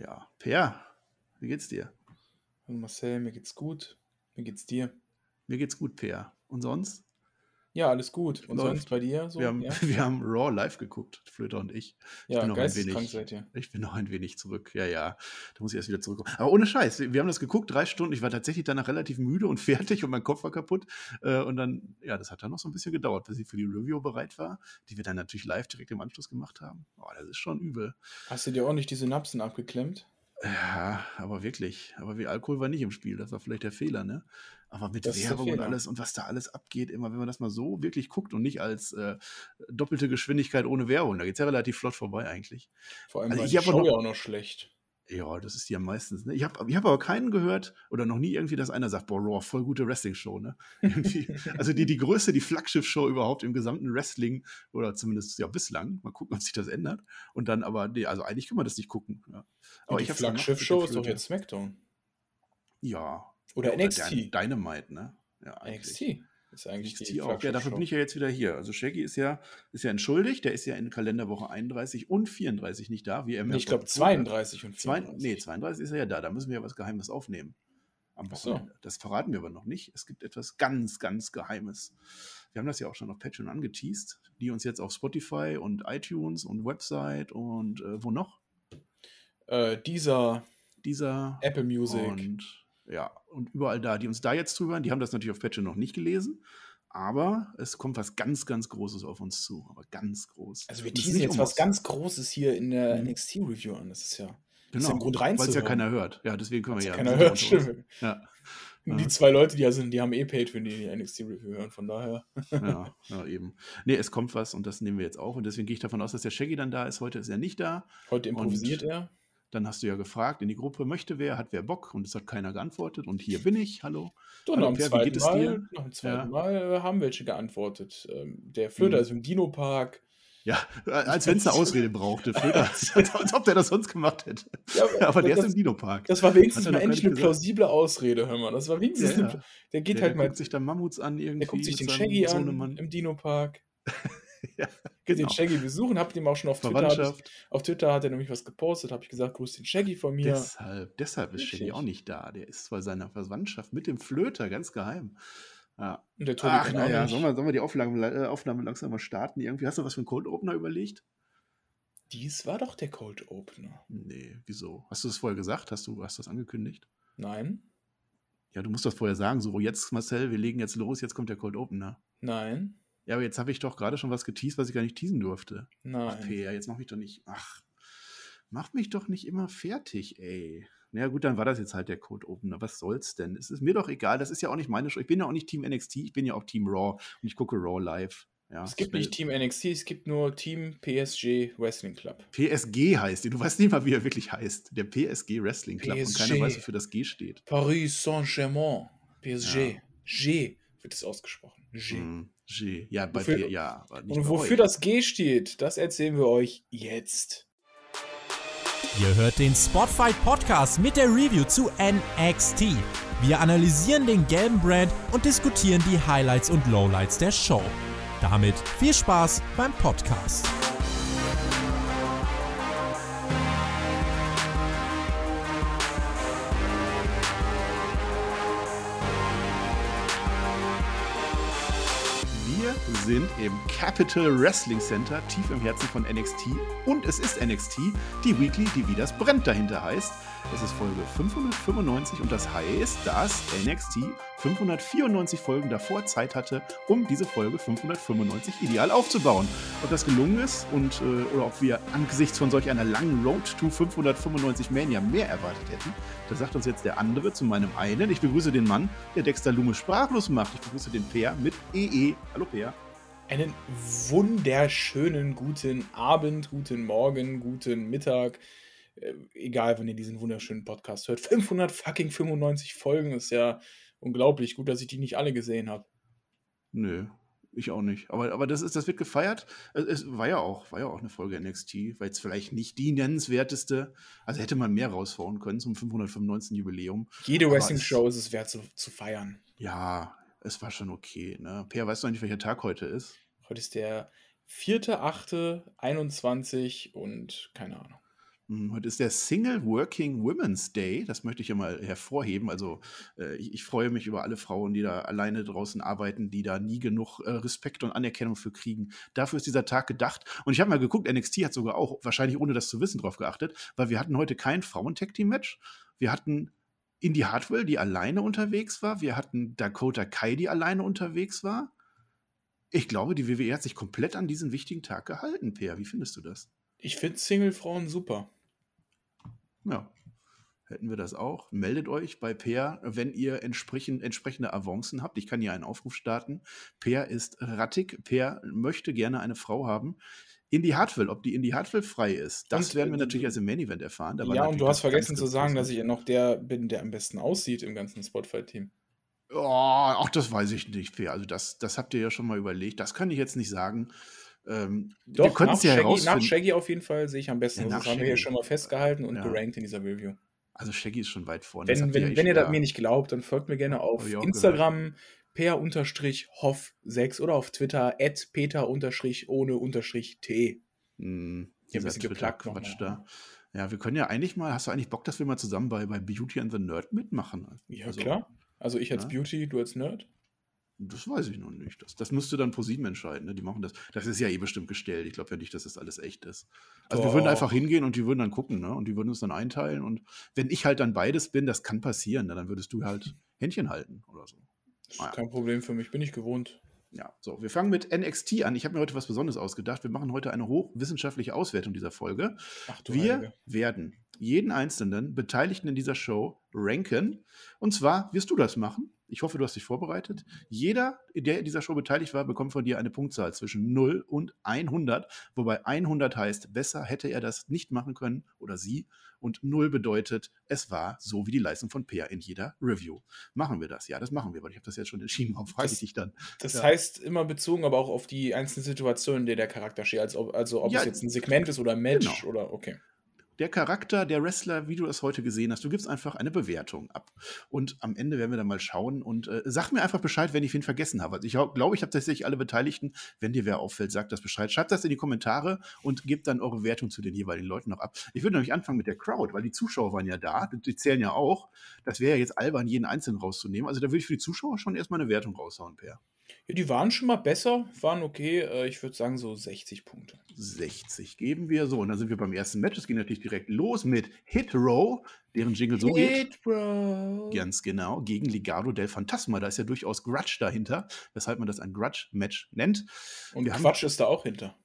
Ja, Per, wie geht's dir? Hallo Marcel, mir geht's gut. Wie geht's dir? Mir geht's gut, Per. Und sonst? Ja, alles gut. Und Läuft. sonst bei dir so? Wir haben, ja, wir haben Raw live geguckt, Flöter und ich. Ich ja bin noch ein wenig, seid ihr. ich bin noch ein wenig zurück. Ja, ja, da muss ich erst wieder zurückkommen. Aber ohne Scheiß, wir haben das geguckt, drei Stunden. Ich war tatsächlich danach relativ müde und fertig und mein Kopf war kaputt. Äh, Und dann, ja, das hat dann noch so ein bisschen gedauert, bis ich für die Review bereit war, die wir dann natürlich live direkt im Anschluss gemacht haben. Oh, das ist schon übel. Hast du dir auch nicht die Synapsen abgeklemmt? Ja, aber wirklich. Aber wie Alkohol war nicht im Spiel. Das war vielleicht der Fehler, ne? Aber mit Das Werbung und alles und was da alles abgeht, immer wenn man das mal so wirklich guckt und nicht als äh, doppelte Geschwindigkeit ohne Werbung, da geht's ja relativ flott vorbei eigentlich. Vor allem Also war ich die Show noch- ja auch noch schlecht. Ja, das ist die ja meistens. Ne? Ich habe ich hab aber keinen gehört oder noch nie irgendwie, dass einer sagt, boah, Raw, voll gute Wrestling-Show. Ne? Also die, die größte, die Flaggschiff-Show überhaupt im gesamten Wrestling oder zumindest ja bislang. Mal gucken, ob sich das ändert. Und dann aber, nee, also eigentlich kann man das nicht gucken. Ja. Aber die ich Flaggschiff-Show ist doch jetzt SmackDown. Ja. Oder Ja, NXT. Dy- Dynamite, ne? Ja, eigentlich. NXT ist eigentlich NXT die auch. Ja, dafür bin ich ja jetzt wieder hier. Also Shaggy ist ja, ist ja entschuldigt, der ist ja in Kalenderwoche 31 und 34 nicht da, wie er ich glaube vor- 32 und Zwei, 34. nee, 32 ist er ja da. Da müssen wir ja was Geheimes aufnehmen. Am so. Das verraten wir aber noch nicht. Es gibt etwas ganz, ganz Geheimes. Wir haben das ja auch schon auf Patreon angeteased, die uns jetzt auf Spotify und iTunes und Website und äh, wo noch? Äh, dieser Dieser Apple Music. und ja, und überall da, die uns da jetzt drüber, die haben das natürlich auf Patreon noch nicht gelesen. Aber es kommt was ganz, ganz Großes auf uns zu. Aber ganz groß. Also wir Und ist teasen jetzt um was ganz Großes hier in der Mhm. NXT-Review an. Das ist ja, das ist Genau, ja ein Grund weil es ja keiner hört. Ja, deswegen können wir ja. keiner hört, stimmt. Ja. Die Ja. zwei Leute, die da sind, die haben eh paid, wenn die die NXT-Review hören. Von daher. ja, ja, eben. Nee, es kommt was und das nehmen wir jetzt auf. Und deswegen gehe ich davon aus, dass der Shaggy dann da ist. Heute ist er nicht da. Heute improvisiert Und- er. Dann hast du ja gefragt in die Gruppe, möchte wer, hat wer Bock? Und es hat keiner geantwortet. Und hier bin ich. Hallo. So, Hallo, Per, wie geht es Mal, dir? nach dem zweiten Ja. Mal äh, haben welche geantwortet. Ähm, der Flöter Mhm. ist im Dino-Park. Ja, als wenn es eine Ausrede brauchte. Flöter, als, als ob der das sonst gemacht hätte. Ja, Aber der das, ist im Dino-Park. das war wenigstens mal endlich eine plausible Ausrede, hör mal. Das war wenigstens Ja, eine. Der geht der, halt der mal, guckt sich da Mammuts an irgendwie. der guckt sich den Shaggy an Sohnemann. im Dino-Park. Ja, Den genau. Shaggy besuchen, habt ihm auch schon auf Twitter, ich, auf Twitter hat er nämlich was gepostet, habe ich gesagt, grüß den Shaggy von mir. Deshalb, deshalb ist Shaggy auch nicht da. Der ist bei seiner Verwandtschaft mit dem Flöter, ganz geheim. Ja. Und der Tobi Ach, naja, sollen wir, sollen wir die Aufnahme, äh, Aufnahme langsam mal starten? Irgendwie hast du was für einen Cold Opener überlegt? Dies war doch der Cold Opener. Nee, wieso? Hast du das vorher gesagt? Hast du hast das angekündigt? Nein, Ja, du musst das vorher sagen. So, jetzt, Marcel, wir legen jetzt los, jetzt kommt der Cold Opener. nein, Ja, aber jetzt habe ich doch gerade schon was geteased, was ich gar nicht teasen durfte. Ach, nein. Peer, jetzt mach mich doch nicht. Ach, mach mich doch nicht immer fertig, ey. Na ja, gut, dann war das jetzt halt der Code Opener. Was soll's denn? Es ist mir doch egal. Das ist ja auch nicht meine Show. Ich bin ja auch nicht Team NXT, ich bin ja auch Team Raw und ich gucke Raw live. Ja, Es gibt nicht Team NXT, es gibt nur Team PSG Wrestling Club. PSG heißt die. Du weißt nicht mal, wie er wirklich heißt. Der PSG Wrestling Club. Und keiner PSG. weiß, wofür das G steht. Paris Saint-Germain. PSG. Ja. G wird es ausgesprochen. G. Hm, G. Ja, bei Wofür- P, ja. aber nicht Und wofür euch. das G steht, das erzählen wir euch jetzt. Ihr hört den Spotfight Podcast mit der Review zu NXT. Wir analysieren den gelben Brand und diskutieren die Highlights und Lowlights der Show. Damit viel Spaß beim Podcast. Sind im Capital Wrestling Center, tief im Herzen von NXT. Und es ist NXT, die Weekly, die wie das brennt dahinter heißt. Es ist Folge 595 und das heißt, dass NXT 594 Folgen davor Zeit hatte, um diese Folge 595 ideal aufzubauen. Ob das gelungen ist und äh, oder ob wir angesichts von solch einer langen Road to 595 Mania mehr erwartet hätten, das sagt uns jetzt der andere zu meinem einen. Ich begrüße den Mann, der Dexter Lume sprachlos macht. Ich begrüße den Peer mit EE. Hallo Peer. Einen wunderschönen guten Abend, guten Morgen, guten Mittag. Äh, egal, wenn ihr diesen wunderschönen Podcast hört. 500 fucking 95 Folgen ist ja unglaublich. Gut, dass ich die nicht alle gesehen habe. Nö, ich auch nicht. Aber, aber das, ist, das wird gefeiert. Es, es war ja auch, war ja auch eine Folge NXT, war jetzt vielleicht nicht die nennenswerteste. Also hätte man mehr raushauen können zum 595. Jubiläum. Jede Wrestling-Show ist es wert zu, zu feiern. Ja, es war schon okay. Ne? Per, weißt du eigentlich, welcher Tag heute ist? Heute ist der 4.8.21 und keine Ahnung. Hm, heute ist der Single Working Women's Day. Das möchte ich ja mal hervorheben. Also äh, ich, ich, freue mich über alle Frauen, die da alleine draußen arbeiten, die da nie genug äh, Respekt und Anerkennung für kriegen. Dafür ist dieser Tag gedacht. Und ich habe mal geguckt, NXT hat sogar auch, wahrscheinlich ohne das zu wissen, darauf geachtet, weil wir hatten heute kein Frauen-Tag-Team-Match. Wir hatten Indy Hartwell, die alleine unterwegs war. Wir hatten Dakota Kai, die alleine unterwegs war. Ich glaube, die WWE hat sich komplett an diesen wichtigenAg gehalten, Peer. Wie findest du das? Ich finde Single-Frauen super. Ja, hätten wir das auch. Meldet euch bei Peer, wenn ihr entsprechend, entsprechende Avancen habt. Ich kann hier einen Aufruf starten. Peer ist rattig. Peer möchte gerne eine Frau haben. Indy Hartwell, ob die Indy Hartwell frei ist, das und, werden wir äh, natürlich als im Main Event erfahren. ja, und du hast vergessen zu sagen, dass ich noch der bin, der am besten aussieht im ganzen Spotify-Team. Oh, ach, das weiß ich nicht. Also, das, das habt ihr ja schon mal überlegt. Das kann ich jetzt nicht sagen. Ähm, Doch, es ja Shaggy, Nach Shaggy auf jeden Fall sehe ich am besten. Ja, das haben wir hier schon mal festgehalten und ja. gerankt in dieser Review. Also Shaggy ist schon weit vorne. Wenn, wenn, wenn ihr das mir nicht glaubt, dann folgt mir gerne auf Instagram per-hoff6 oder auf Twitter at peter ohne t. Hm, hier geplagt. Quatsch da. Ja, wir können ja eigentlich mal, hast du eigentlich Bock, dass wir mal zusammen bei, bei Beauty and the Nerd mitmachen? Ja, also, klar. Also ich als ja? Beauty, du als Nerd? Das weiß ich noch nicht. Das, das müsste dann ProSieben entscheiden. Ne? Die machen das. Das ist ja eh bestimmt gestellt. Ich glaube ja nicht, dass das alles echt ist. Also Doch. wir würden einfach hingehen und die würden dann gucken, ne? Und die würden uns dann einteilen. Und wenn ich halt dann beides bin, das kann passieren. Ne? Dann würdest du halt Händchen halten oder so. Das ist kein Problem für mich, bin ich gewohnt. Ja, so, wir fangen mit NXT an. Ich habe mir heute was Besonderes ausgedacht. Wir machen heute eine hochwissenschaftliche Auswertung dieser Folge. Ach, wir Heilige. werden jeden einzelnen Beteiligten in dieser Show ranken. Und zwar wirst du das machen. Ich hoffe, du hast dich vorbereitet. Jeder, der in dieser Show beteiligt war, bekommt von dir eine Punktzahl zwischen 0 und 100, wobei 100 heißt, besser hätte er das nicht machen können oder sie und 0 bedeutet, es war so wie die Leistung von Peer in jeder Review. Machen wir das? Ja, das machen wir, weil ich habe das jetzt schon entschieden. Warum frage ich dich dann? Das ja. heißt immer bezogen, aber auch auf die einzelnen Situationen, in denen der Charakter steht. Also, also ob ja, es jetzt ein Segment ist oder ein Match genau. oder okay der Charakter, der Wrestler, wie du das heute gesehen hast, du gibst einfach eine Bewertung ab. Und am Ende werden wir dann mal schauen und äh, sag mir einfach Bescheid, wenn ich ihn vergessen habe. Also ich glaube, ich habe tatsächlich alle Beteiligten. Wenn dir wer auffällt, sagt das Bescheid. Schreibt das in die Kommentare und gebt dann eure Wertung zu den jeweiligen Leuten noch ab. Ich würde nämlich anfangen mit der Crowd, weil die Zuschauer waren ja da, die zählen ja auch. Das wäre ja jetzt albern, jeden Einzelnen rauszunehmen. Also da würde ich für die Zuschauer schon erstmal eine Wertung raushauen, Per. Ja, die waren schon mal besser, waren okay. Äh, ich würde sagen so 60 Punkte. 60 geben wir so. Und dann sind wir beim ersten Match. Es ging natürlich direkt los mit Hit Row, deren Jingle so Hit geht. Row. Ganz genau. Gegen Ligado del Fantasma. Da ist ja durchaus Grudge dahinter, weshalb man das ein Grudge-Match nennt. Und wir Quatsch haben, ist da auch hinter.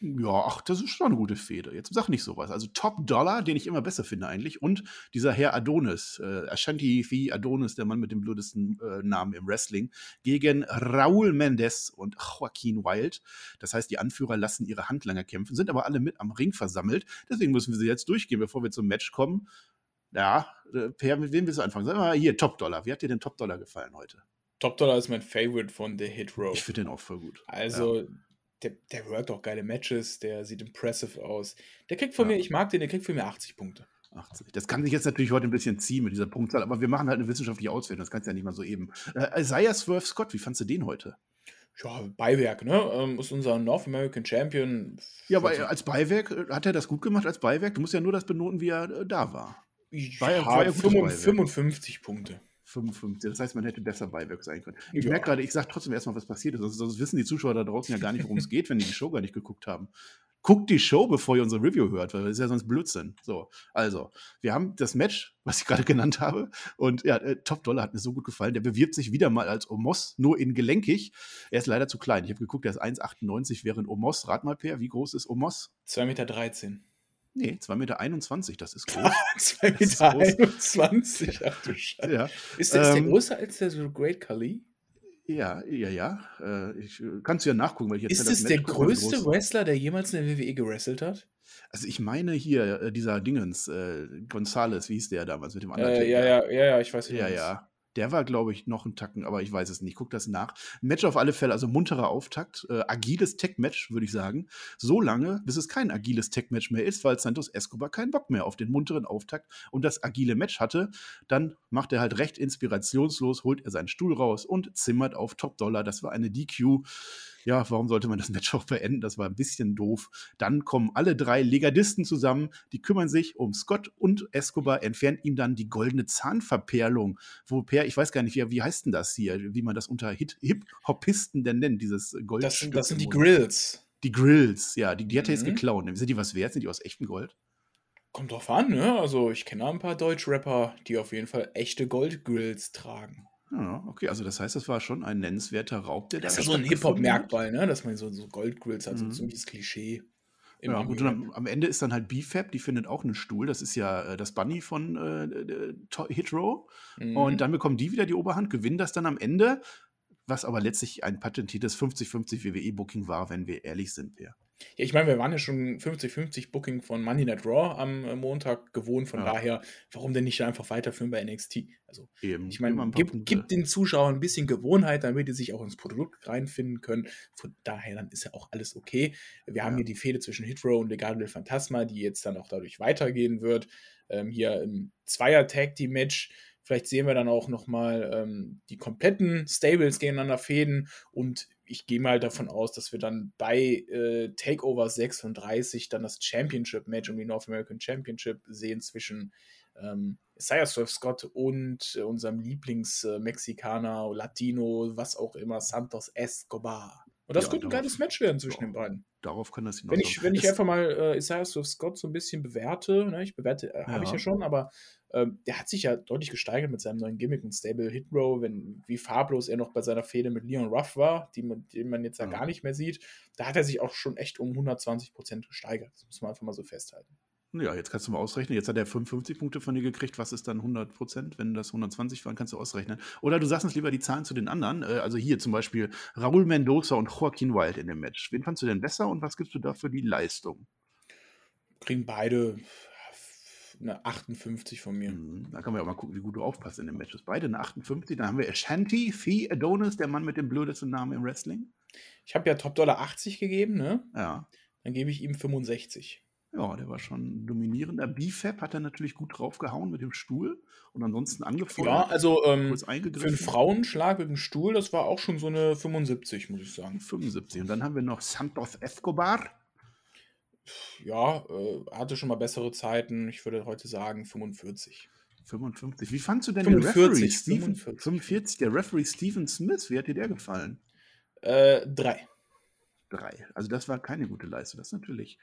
Ja, ach, das ist schon eine gute Fehde. Jetzt sag nicht sowas. Also Top Dollar, den ich immer besser finde eigentlich. Und dieser Herr Adonis, äh, Ashanti Fi Adonis, der Mann mit dem blödesten äh, Namen im Wrestling, gegen Raul Mendez und Joaquin Wild. Das heißt, die Anführer lassen ihre Handlanger kämpfen, sind aber alle mit am Ring versammelt. Deswegen müssen wir sie jetzt durchgehen, bevor wir zum Match kommen. Ja, äh, Per, mit wem willst du anfangen? Sag mal hier, Top Dollar. Wie hat dir denn Top Dollar gefallen heute? Top Dollar ist mein Favorite von The Hit Row. Ich finde den auch voll gut. Also, ja der, der workt auch geile Matches, der sieht impressive aus. Der kriegt von ja. mir, ich mag den, der kriegt von mir 80 Punkte. 80. Das kann sich jetzt natürlich heute ein bisschen ziehen mit dieser Punktzahl, aber wir machen halt eine wissenschaftliche Auswertung, das kannst du ja nicht mal so eben. Äh, Isaiah Swerve Scott, wie fandst du den heute? Ja, Beiwerk, ne? Ähm, ist unser North American Champion. Ja, aber als Beiwerk äh, hat er das gut gemacht als Beiwerk. Du musst ja nur das benoten, wie er äh, da war. War ja, war ja 55 Punkte. 55. Das heißt, man hätte besser Beiwerk sein können. Ich ja. merke gerade, ich sage trotzdem erstmal, was passiert ist. Sonst, sonst, wissen die Zuschauer da draußen ja gar nicht, worum es geht, wenn die die Show gar nicht geguckt haben. Guckt die Show, bevor ihr unsere Review hört, weil das ist ja sonst Blödsinn. So, also, wir haben das Match, was ich gerade genannt habe. Und ja, äh, Top Dollar hat mir so gut gefallen. Der bewirbt sich wieder mal als Omos, nur in gelenkig. Er ist leider zu klein. Ich habe geguckt, er ist 1,98 während Omos. Rat mal, Per, wie groß ist Omos? 2,13 Meter. Nee, 2,21 Meter, das ist groß. 2,21 Meter, ach du Scheiße. Ja. Ist, der, ist der ähm, größer als der so Great Khali? Ja, ja, ja. Äh, ich, kannst du ja nachgucken, weil ich jetzt Ist es der größte. Wrestler, der jemals in der WWE gewrestelt hat? Also ich meine hier, äh, dieser Dingens, äh, Gonzales, wie hieß der damals mit dem anderen? Äh, ja, ja, ja, ja, ich weiß nicht. Ja, ja. Der war, glaube ich, noch ein Tacken, aber ich weiß es nicht. Ich gucke das nach. Match auf alle Fälle, also munterer Auftakt. Äh, agiles Tech-Match, würde ich sagen. So lange, bis es kein agiles Tech-Match mehr ist, weil Santos Escobar keinen Bock mehr auf den munteren Auftakt und das agile Match hatte. Dann macht er halt recht inspirationslos, holt er seinen Stuhl raus und zimmert auf Top Dollar. Das war eine DQ ja, warum sollte man das Match auch beenden? Das war ein bisschen doof. Dann kommen alle drei Legadisten zusammen, die kümmern sich um Scott und Escobar, entfernen ihm dann die goldene Zahnverperlung. Wo Per, ich weiß gar nicht, wie, wie heißt denn das hier, wie man das unter Hip-Hopisten denn nennt, dieses Gold. Das sind, das sind die Grills. Die Grills, ja, die, die hat er Mhm. jetzt geklaut. Sind die was wert? Sind die aus echtem Gold? Kommt drauf an, ne? Also ich kenne ein paar Deutsch-Rapper, die auf jeden Fall echte Goldgrills tragen. Ja, okay, also das heißt, das war schon ein nennenswerter Raub, der Das ist da ja so ein. Hip-Hop-Merkmal, ne? Dass man so, so Goldgrills hat, so Mhm. ein ziemliches Klischee. Ja, gut, und am, am Ende ist dann halt BFAB, die findet auch einen Stuhl. Das ist ja äh, das Bunny von äh, äh, Hit Row. Mhm. Und dann bekommen die wieder die Oberhand, gewinnen das dann am Ende, was aber letztlich ein patentiertes 50-50 WWE-Booking war, wenn wir ehrlich sind. Wir. Ja, ich meine, wir waren ja schon 50-50 Booking von Monday Night Raw am äh, Montag gewohnt. Von Ja. daher, warum denn nicht einfach weiterführen bei NXT? Also, Eben, ich meine, ein paar gib, den Zuschauern ein bisschen Gewohnheit, damit die sich auch ins Produkt reinfinden können. Von daher, dann ist ja auch alles okay. Wir haben Ja. hier die Fehde zwischen Hitro und Legado del Fantasma, die jetzt dann auch dadurch weitergehen wird. Ähm, hier im Zweier-Tag-Team-Match. Vielleicht sehen wir dann auch nochmal ähm, die kompletten Stables gegeneinander fäden und ich gehe mal davon aus, dass wir dann bei äh, Takeover 36 dann das Championship-Match um die North American Championship sehen zwischen ähm, Isaiah Swerve Scott und äh, unserem Lieblings-Mexikaner, Latino, was auch immer, Santos Escobar. Und das Ja, könnte ein darauf- geiles Match werden zwischen Ja. den beiden. Darauf kann das Wenn ich, wenn ich einfach mal äh, Isaiah Swift Scott so ein bisschen bewerte, ne, ich bewerte, äh, habe ich Ja. ja schon, aber ähm, der hat sich ja deutlich gesteigert mit seinem neuen Gimmick und Stable Hit Row, wenn, wie farblos er noch bei seiner Fehde mit Leon Ruff war, die man, den man jetzt ja Ja. gar nicht mehr sieht. Da hat er sich auch schon echt um 120% gesteigert. Das muss man einfach mal so festhalten. Ja, jetzt kannst du mal ausrechnen. Jetzt hat er 55 Punkte von dir gekriegt. Was ist dann 100 Prozent? Wenn das 120 waren, kannst du ausrechnen. Oder du sagst uns lieber die Zahlen zu den anderen. Äh, Also hier zum Beispiel Raúl Mendoza und Joaquin Wild in dem Match. Wen fandst du denn besser und was gibst du da für die Leistung? Kriegen beide eine 58 von mir. Mhm, Da kann man ja auch mal gucken, wie gut du aufpasst in den Matches. Beide eine 58. Dann haben wir Ashanti, Fee Adonis, der Mann mit dem blödesten Namen im Wrestling. Ich habe ja Top Dollar 80 gegeben, ne? Ja. Dann gebe ich ihm 65. Ja, der war schon dominierender. BFAB hat er natürlich gut draufgehauen mit dem Stuhl und ansonsten angefeuert. Ja, also ähm, kurz für einen. Frauenschlag mit dem Stuhl, das war auch schon so eine 75, muss ich sagen. 75. Und dann haben wir noch Santos Escobar. Ja, äh, hatte schon mal bessere Zeiten. Ich würde heute sagen 45. 55. Wie fandst du denn 45, den Referee? Stephen, 45. 45. Der Referee Stephen Smith. Wie hat dir der gefallen? Äh, drei. Drei. Also das war keine gute Leistung. Das natürlich.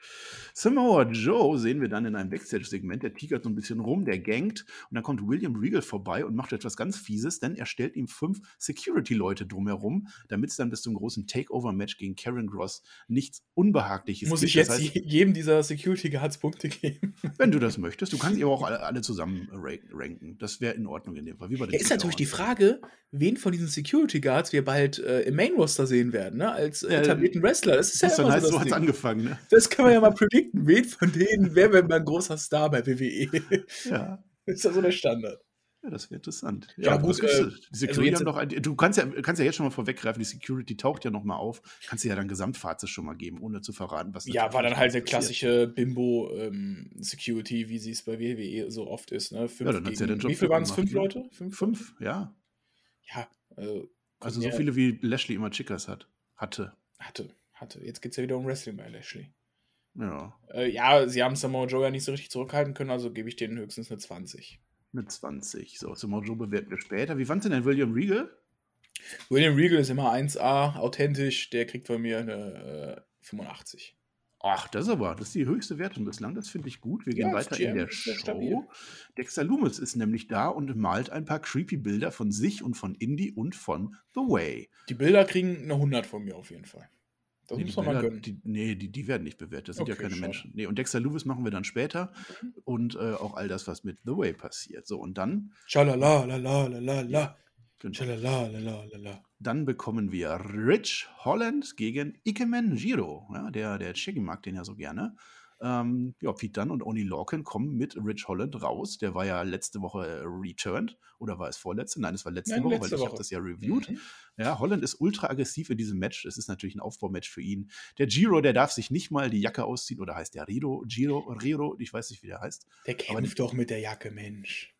Samoa Joe sehen wir dann in einem Backstage-Segment. Der tigert so ein bisschen rum, der gankt. Und dann kommt William Regal vorbei und macht etwas ganz Fieses, denn er stellt ihm fünf Security-Leute drumherum, damit es dann bis zum großen Takeover-Match gegen Karen Gross nichts Unbehagliches Muss gibt. ich jetzt Das heißt, je- jedem dieser Security Guards Punkte geben? wenn du das möchtest, du kannst sie aber auch alle, alle zusammen rank- ranken. Das wäre in Ordnung in dem Fall. Wie bei den Ja, ist natürlich die. Frage, wen von diesen Security Guards wir bald äh, im Main Roster sehen werden, ne? Als äh, etablierten Wrestler. Das ist ja Das immer so so das hat es Ding. angefangen, ne? Das kann man ja mal predikten. Wen von denen wäre denn mal ein großer Star bei WWE? Ja. ist ja so der Standard. Ja, das wäre interessant. Ja, was gut, äh, die Security also jetzt- haben doch, ein- du kannst ja, kannst ja jetzt schon mal vorweggreifen, die Security taucht ja noch mal auf. Kannst du ja dann Gesamtfazit schon mal geben, ohne zu verraten, was Ja, war dann halt der klassische Bimbo-Security, wie sie es bei WWE so oft ist. Ne? Fünf Ja, dann hat's ja gegen- den Job wie viel waren es? Fünf ne? Leute? Fünf? Fünf, ja. Ja, Also ja, so viele wie Lashley immer Chickas hat. Hatte. Hatte, hatte. Jetzt geht es ja wieder um Wrestling bei Lashley. Ja. Äh, ja, sie haben Samoa Joe ja nicht so richtig zurückhalten können, also gebe ich denen höchstens eine 20. Mit 20. So, zum Mojo bewerten wir später. Wie fandst du denn William Regal? William Regal ist immer 1A, authentisch, der kriegt von mir eine äh, 85. Ach, das ist aber, das ist die höchste Wertung bislang. Das finde ich gut. Wir gehen Ja, weiter GM in der Show. stabil. Dexter Loomis ist nämlich da und malt ein paar creepy Bilder von sich und von Indy und von The Way. Die Bilder kriegen eine 100 von mir auf jeden Fall. Das Nee, muss die man mal Bilder, gönnen. Die, nee, die, die werden nicht bewertet. Das sind ja Okay, keine schade. Menschen. Nee, und Dexter Loomis machen wir dann später. Und äh, auch all das, was mit The Way passiert. So, und dann, Schalala, la la la la la. Schalala, la la la la. dann bekommen wir Rich Holland gegen Ikemen Jiro. Ja, der, der Shaggy mag den ja so gerne. Ähm, ja, Pete Dunne und Oni Lorcan kommen mit Rich Holland raus. Der war ja letzte Woche äh, returned. Oder war es vorletzte? Nein, es war letzte Nein, Woche, letzte weil ich habe das ja reviewed. Mhm. Ja, Holland ist ultra aggressiv in diesem Match. Es ist natürlich ein Aufbaumatch für ihn. Der Giro, der darf sich nicht mal die Jacke ausziehen. Oder heißt der Riro? Giro, Riro, ich weiß nicht, wie der heißt. Der Aber kämpft doch mit der Jacke, Mensch.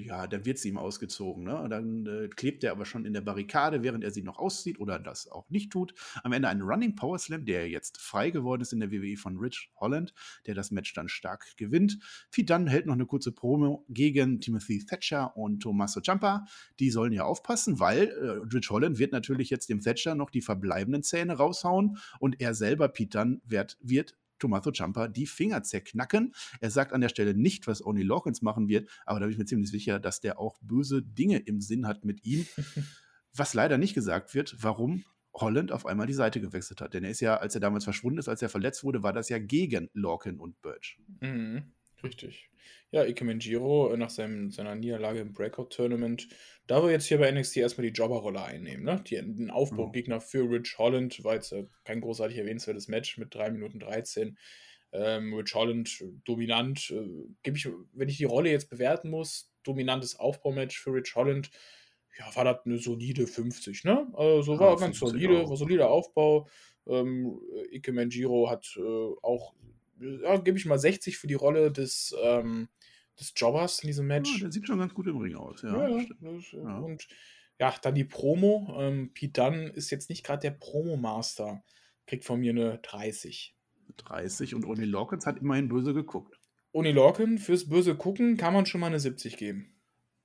Ja, dann wird sie ihm ausgezogen. Ne? Dann äh, klebt er aber schon in der Barrikade, während er sie noch auszieht oder das auch nicht tut. Am Ende ein Running Power Slam, der jetzt frei geworden ist in der WWE von Rich Holland, der das Match dann stark gewinnt. Pete Dunne hält noch eine kurze Promo gegen Timothy Thatcher und Tommaso Ciampa. Die sollen ja aufpassen, weil äh, Rich Holland wird natürlich jetzt dem Thatcher noch die verbleibenden Zähne raushauen und er selber, Pete Dunne, wird, wird Tommaso Ciampa die Finger zerknacken. Er sagt an der Stelle nicht, was Oni Lawkins machen wird, aber da bin ich mir ziemlich sicher, dass der auch böse Dinge im Sinn hat mit ihm. was leider nicht gesagt wird, warum Holland auf einmal die Seite gewechselt hat. Denn er ist ja, als er damals verschwunden ist, als er verletzt wurde, war das ja gegen Lorcan und Birch. Mhm, richtig. Ja, Ike Menjiro nach seinem, seiner Niederlage im Breakout-Tournament da wir jetzt hier bei NXT erstmal die Jobberrolle einnehmen, ne? Die, den Aufbaugegner für Rich Holland war jetzt äh, kein großartig erwähnenswertes Match mit 3 Minuten 13. Ähm, Rich Holland dominant. Äh, gebe ich, wenn ich die Rolle jetzt bewerten muss, dominantes Aufbaumatch für Rich Holland. Ja, war das eine solide 50, ne? Also war ja, ganz solide, auch. war solider Aufbau. Ähm, Ike Menjiro hat äh, auch, ja, gebe ich mal 60 für die Rolle des ähm, des Jobbers in diesem Match. Ja, der sieht schon ganz gut im Ring aus, ja. ja, ja. Und ja, dann die Promo. Ähm, Pete Dunn ist jetzt nicht gerade der Promo-Master. Kriegt von mir eine 30. 30 und Oni Lawkins hat immerhin böse geguckt. Oni Lawkins, fürs böse Gucken kann man schon mal eine 70 geben.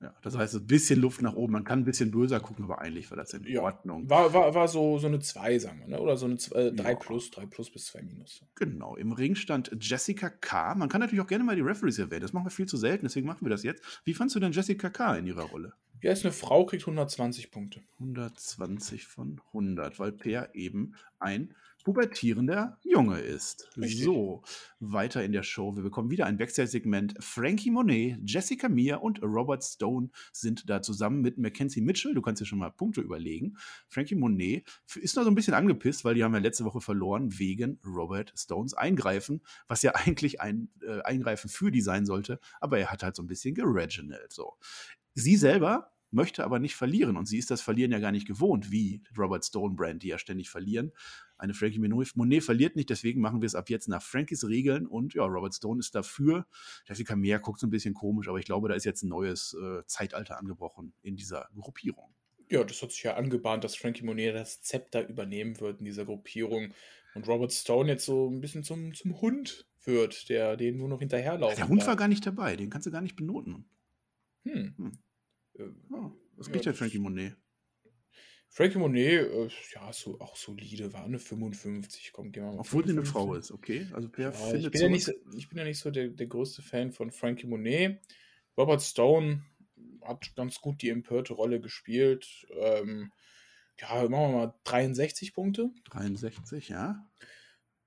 Ja, das heißt, ein bisschen Luft nach oben. Man kann ein bisschen böser gucken, aber eigentlich war das in ja, Ordnung. War, war, war so, so eine 2, sagen wir, ne? oder so eine 3 ja. plus, 3 plus bis 2 minus. Genau, im Ring stand Jessica K. Man kann natürlich auch gerne mal die Referees erwähnen. Das machen wir viel zu selten, deswegen machen wir das jetzt. Wie fandst du denn Jessica K. in ihrer Rolle? Ja, ist eine Frau, kriegt 120 Punkte. 120 von 100, weil Per eben ein pubertierender Junge ist. Richtig. So, weiter in der Show. Wir bekommen wieder ein Backstage-Segment. Frankie Monet, Jessica Mia und Robert Stone sind da zusammen mit Mackenzie Mitchell. Du kannst dir schon mal Punkte überlegen. Frankie Monet ist noch so ein bisschen angepisst, weil die haben ja letzte Woche verloren wegen Robert Stones Eingreifen, was ja eigentlich ein äh, Eingreifen für die sein sollte, aber er hat halt so ein bisschen gereginald. So. Sie selber möchte aber nicht verlieren. Und sie ist das Verlieren ja gar nicht gewohnt, wie Robert Stone Brand, die ja ständig verlieren. Eine Frankie Monet verliert nicht, deswegen machen wir es ab jetzt nach Frankies Regeln. Und ja, Robert Stone ist dafür. Jessica Mehr guckt so ein bisschen komisch, aber ich glaube, da ist jetzt ein neues äh, Zeitalter angebrochen in dieser Gruppierung. Ja, das hat sich ja angebahnt, dass Frankie Monet das Zepter übernehmen wird in dieser Gruppierung. Und Robert Stone jetzt so ein bisschen zum, zum Hund wird, der den nur noch hinterherlaufen Der Hund war. war gar nicht dabei, den kannst du gar nicht benoten. Hm. hm. Oh, was kriegt ja, der Frankie Monet? Frankie Monet, äh, ja, so, auch solide, war eine 55. Komm, gehen wir mal. Obwohl sie eine Frau ist, okay. Also per ja, ich, bin ja nicht so, ich bin ja nicht so der, der größte Fan von Frankie Monet. Robert Stone hat ganz gut die empörte Rolle gespielt. Ähm, ja, machen wir mal 63 Punkte. 63, ja.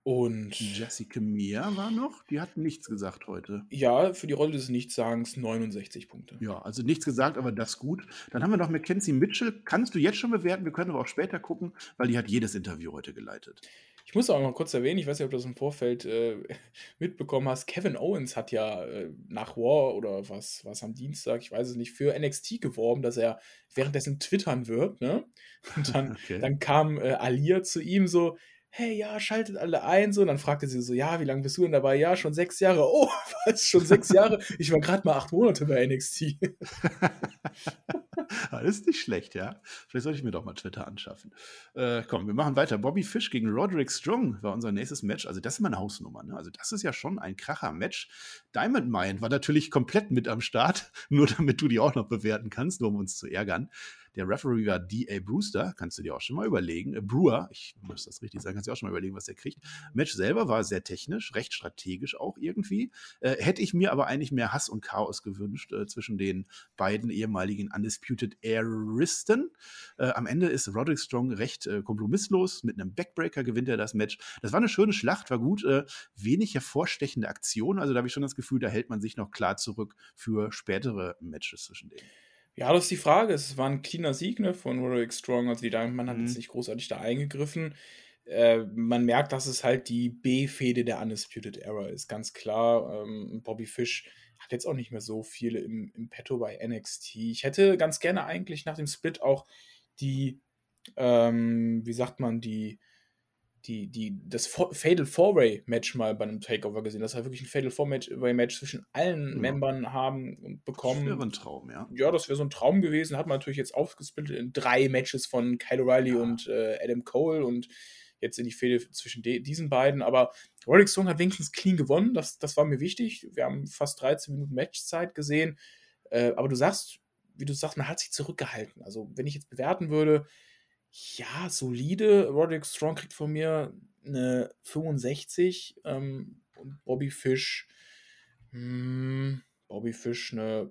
Und Jessica Mia war noch, die hat nichts gesagt heute. Ja, für die Rolle des Nichtsagens 69 Punkte. Ja, also nichts gesagt, aber das gut. Dann haben wir noch Mackenzie Mitchell. Kannst du jetzt schon bewerten, wir können aber auch später gucken, weil die hat jedes Interview heute geleitet. Ich muss auch mal kurz erwähnen, ich weiß nicht, ob du das im Vorfeld äh, mitbekommen hast. Kevin Owens hat ja äh, nach War oder was, was am Dienstag, ich weiß es nicht, für NXT geworben, dass er währenddessen twittern wird. Ne? Und dann, okay. dann kam äh, Alia zu ihm so, hey, ja, schaltet alle ein. So, und dann fragte sie so, ja, wie lange bist du denn dabei? Ja, schon sechs Jahre. Oh, was, schon sechs Jahre? Ich war gerade mal acht Monate bei NXT. das ist nicht schlecht, ja. Vielleicht sollte ich mir doch mal Twitter anschaffen. Äh, komm, wir machen weiter. Bobby Fish gegen Roderick Strong war unser nächstes Match. Also, das ist meine Hausnummer. Ne? Also, das ist ja schon ein Kracher-Match. Diamond Mine war natürlich komplett mit am Start, nur damit du die auch noch bewerten kannst, nur um uns zu ärgern. Der Referee war D.A. Brewster, kannst du dir auch schon mal überlegen. Äh, Brewer, ich muss das richtig sagen, kannst du dir auch schon mal überlegen, was der kriegt. Match selber war sehr technisch, recht strategisch auch irgendwie. Äh, hätte ich mir aber eigentlich mehr Hass und Chaos gewünscht äh, zwischen den beiden ehemaligen Undisputed Airisten. Äh, am Ende ist Roderick Strong recht äh, kompromisslos. Mit einem Backbreaker gewinnt er das Match. Das war eine schöne Schlacht, war gut. Äh, wenig hervorstechende Aktion. Also da habe ich schon das Gefühl, da hält man sich noch klar zurück für spätere Matches zwischen denen. Ja, das ist die Frage. Es war ein cleaner Sieg ne, von Roderick Strong. Also die Diamond hat mhm. jetzt nicht großartig da eingegriffen. Äh, man merkt, dass es halt die B-Fehde der Undisputed Era ist. Ganz klar. Ähm, Bobby Fish hat jetzt auch nicht mehr so viele im, im Petto bei NXT. Ich hätte ganz gerne eigentlich nach dem Split auch die, ähm, wie sagt man, die die, die, das Fatal Four-Way-Match mal bei einem Takeover gesehen. Das war wirklich ein Fatal Four-Way-Match zwischen allen ja. Membern haben und bekommen. Das wäre ein Traum, ja. Ja, das wäre so ein Traum gewesen. Hat man natürlich jetzt aufgesplittet in drei Matches von Kyle O'Reilly ja. und äh, Adam Cole und jetzt in die Fehde zwischen diesen beiden. Aber Roderick Strong hat wenigstens clean gewonnen. Das, das war mir wichtig. Wir haben fast 13 Minuten Matchzeit gesehen. Äh, aber du sagst, wie du sagst, man hat sich zurückgehalten. Also, wenn ich jetzt bewerten würde, ja, solide. Roderick Strong kriegt von mir eine 65 ähm, und Bobby Fish, mh, hm, Bobby Fish eine,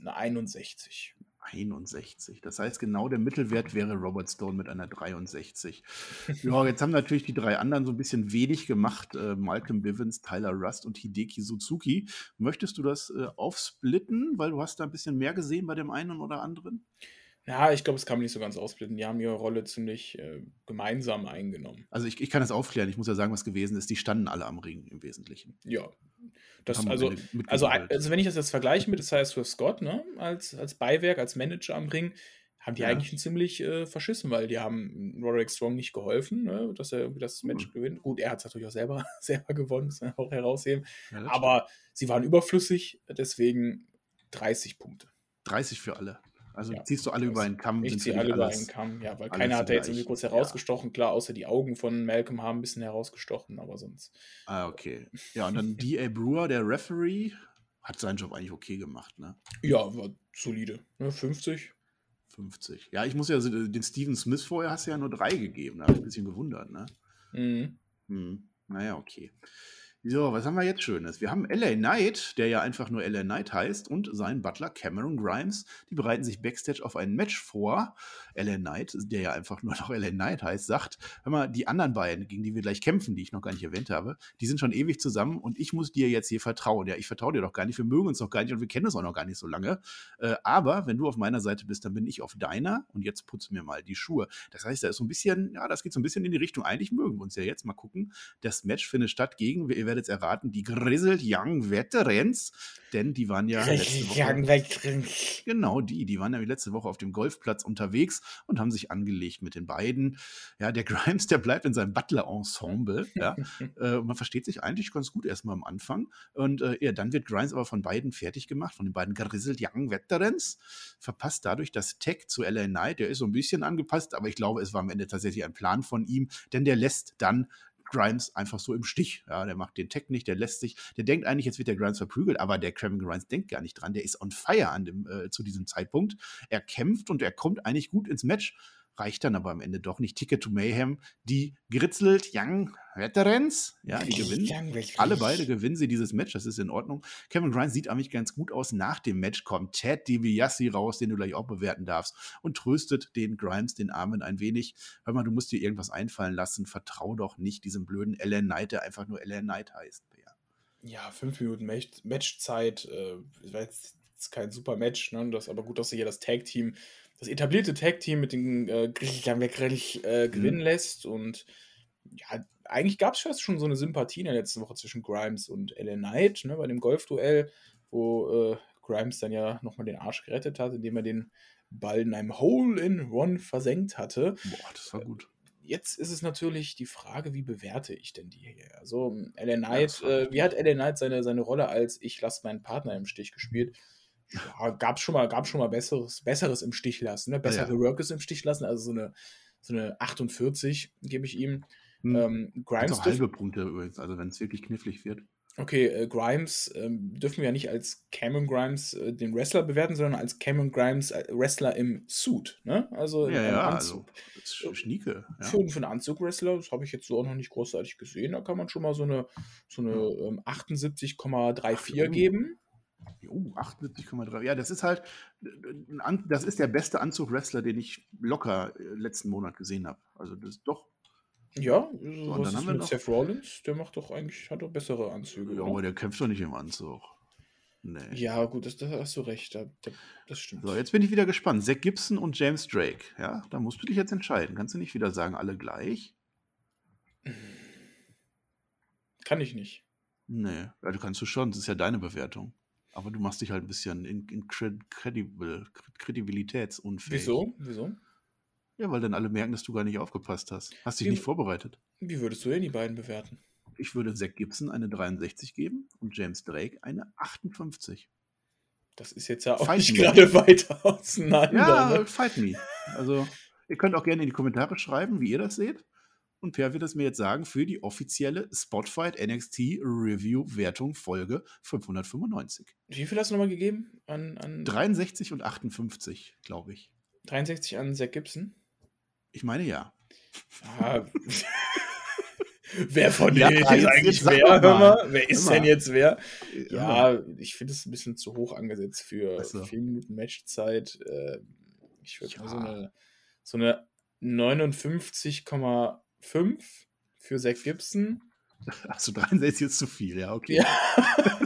eine 61. 61. Das heißt, genau der Mittelwert wäre Robert Stone mit einer 63. ja, jetzt haben natürlich die drei anderen so ein bisschen wenig gemacht. Äh, Malcolm Bivens, Tyler Rust und Hideki Suzuki. Möchtest du das äh, aufsplitten, weil du hast da ein bisschen mehr gesehen bei dem einen oder anderen? Ja, ich glaube, es kann man nicht so ganz aufsplitten. Die haben ihre Rolle ziemlich äh, gemeinsam eingenommen. Also ich, ich kann das aufklären. Ich muss ja sagen, was gewesen ist. Die standen alle am Ring im Wesentlichen. Ja. Das, also, also, also, wenn ich das jetzt vergleiche mit Size with Scott, ne, als, als Beiwerk, als Manager am Ring, haben die ja. eigentlich ein ziemlich äh, verschissen, weil die haben Roderick Strong nicht geholfen, ne, dass er das Match mhm. gewinnt. Gut, er hat es natürlich auch selber, selber gewonnen, muss man auch herausheben. Ja, Aber sie waren überflüssig, deswegen 30 Punkte. 30 für alle. Also ja, ziehst du alle über einen Kamm? Ich ziehe alle über einen Kamm, ja, weil keiner hat da jetzt irgendwie kurz herausgestochen. Ja. Klar, außer die Augen von Malcolm haben ein bisschen herausgestochen, aber sonst. Ah, okay. Ja, und dann D.A. Brewer, der Referee, hat seinen Job eigentlich okay gemacht, ne? Ja, war solide. Ne? 50. 50. Ja, ich muss ja, den Steven Smith vorher hast du ja nur drei gegeben. Da habe ich ein bisschen gewundert, ne? Mhm. Hm. Naja, okay. So, was haben wir jetzt Schönes? Wir haben LA Knight, der ja einfach nur LA Knight heißt, und sein Butler Cameron Grimes. Die bereiten sich Backstage auf ein Match vor. LA Knight, der ja einfach nur noch LA Knight heißt, sagt, hör mal, die anderen beiden, gegen die wir gleich kämpfen, die ich noch gar nicht erwähnt habe, die sind schon ewig zusammen und ich muss dir jetzt hier vertrauen. Ja, ich vertraue dir doch gar nicht, wir mögen uns doch gar nicht und wir kennen uns auch noch gar nicht so lange. Äh, aber wenn du auf meiner Seite bist, dann bin ich auf deiner und jetzt putz mir mal die Schuhe. Das heißt, da ist so ein bisschen, ja, das geht so ein bisschen in die Richtung, eigentlich mögen wir uns ja jetzt mal gucken. Das Match findet statt gegen, wir werdet es erraten, die Grizzled Young Veterans, denn die waren ja letzte Woche, genau die, die waren ja letzte Woche auf dem Golfplatz unterwegs und haben sich angelegt mit den beiden. Ja, der Grimes, der bleibt in seinem Butler-Ensemble. Ja, äh, man versteht sich eigentlich ganz gut erstmal am Anfang und äh, ja, dann wird Grimes aber von beiden fertig gemacht, von den beiden Grizzled Young Veterans, verpasst dadurch das Tag zu LA Knight. Der ist so ein bisschen angepasst, aber ich glaube, es war am Ende tatsächlich ein Plan von ihm, denn der lässt dann Grimes einfach so im Stich. Ja, der macht den Tech nicht, der lässt sich, der denkt eigentlich, jetzt wird der Grimes verprügelt, aber der Kevin Grimes denkt gar nicht dran. Der ist on fire an dem, äh, zu diesem Zeitpunkt. Er kämpft und er kommt eigentlich gut ins Match reicht dann aber am Ende doch nicht. Ticket to Mayhem, die Gritzelt Young Veterans, ja, die gewinnen. Alle beide gewinnen sie dieses Match, das ist in Ordnung. Kevin Grimes sieht eigentlich ganz gut aus. Nach dem Match kommt Ted DiBiase raus, den du gleich auch bewerten darfst, und tröstet den Grimes, den Armen, ein wenig. Hör mal, du musst dir irgendwas einfallen lassen. Vertrau doch nicht diesem blöden Ellen Knight, der einfach nur Ellen Knight heißt. Ja, ja fünf Minuten Match Matchzeit. Äh, war jetzt kein super Match, ne? Das, aber gut, dass sie hier das Tag-Team das etablierte Tag-Team mit den äh, Griechern wirklich äh, gewinnen mhm. lässt. Und ja, eigentlich gab es schon so eine Sympathie in der letzten Woche zwischen Grimes und LA Knight, ne, bei dem Golfduell, wo äh, Grimes dann ja nochmal den Arsch gerettet hat, indem er den Ball in einem Hole-in-One versenkt hatte. Boah, das war gut. Jetzt ist es natürlich die Frage, wie bewerte ich denn die hier? Also, LA Knight, ja, äh, wie hat LA Knight seine, seine Rolle als Ich lasse meinen Partner im Stich gespielt? Ja, gab schon mal, gab schon mal besseres, besseres im Stich lassen, ne? bessere ja, ja. Workers im Stich lassen, also so eine, so eine 48 gebe ich ihm. Hm. Ähm, Grimes auch halbe Punkte übrigens, also wenn es wirklich knifflig wird. Okay, äh, Grimes ähm, dürfen wir ja nicht als Cameron Grimes äh, den Wrestler bewerten, sondern als Cameron Grimes äh, Wrestler im Suit. Ne? Also ja, ja, Anzug. also Schnieke. Ja. Für, für einen Anzug-Wrestler, das habe ich jetzt so auch noch nicht großartig gesehen. Da kann man schon mal so eine, so eine ähm, 78,34 geben. Oh, 78,3. Ja, das ist halt, das ist der beste Anzug-Wrestler, den ich locker äh, letzten Monat gesehen habe. Also das ist doch. Ja, so, was ist mit Seth Rollins? Der macht doch eigentlich, hat doch bessere Anzüge. Ja, aber der kämpft doch nicht im Anzug. Nee. Ja, gut, das, das hast du recht. Das, das stimmt. So, jetzt bin ich wieder gespannt. Zack Gibson und James Drake. Ja, da musst du dich jetzt entscheiden. Kannst du nicht wieder sagen, alle gleich? Kann ich nicht. Nee, also kannst du schon. Das ist ja deine Bewertung. Aber du machst dich halt ein bisschen in, in credible, kredibilitätsunfähig. Wieso? Wieso? Ja, weil dann alle merken, dass du gar nicht aufgepasst hast. Hast dich Wie- nicht vorbereitet. Wie würdest du denn die beiden bewerten? Ich würde Zach Gibson eine 63 geben und James Drake eine 58. Das ist jetzt ja auch Fight nicht gerade weiter auseinander. Ja, ne? fight me. Also, ihr könnt auch gerne in die Kommentare schreiben, wie ihr das seht. Und Per wird es mir jetzt sagen für die offizielle Spotfight NXT Review Wertung Folge 595. Wie viel hast du nochmal gegeben? An, an 63 und 58, glaube ich. 63 an Zack Gibson? Ich meine ja. Ah. wer von Ja, denen ist eigentlich wer? Hör mal. Wer ist Hör denn jetzt wer? Ja. Ja, ich finde es ein bisschen zu hoch angesetzt für Ach so. 4 Minuten Matchzeit. Äh, Ich würde mal so Ja. eine, so eine 59,5 für Zack Gibson. Achso, 63 ist zu viel, ja, okay. Ja.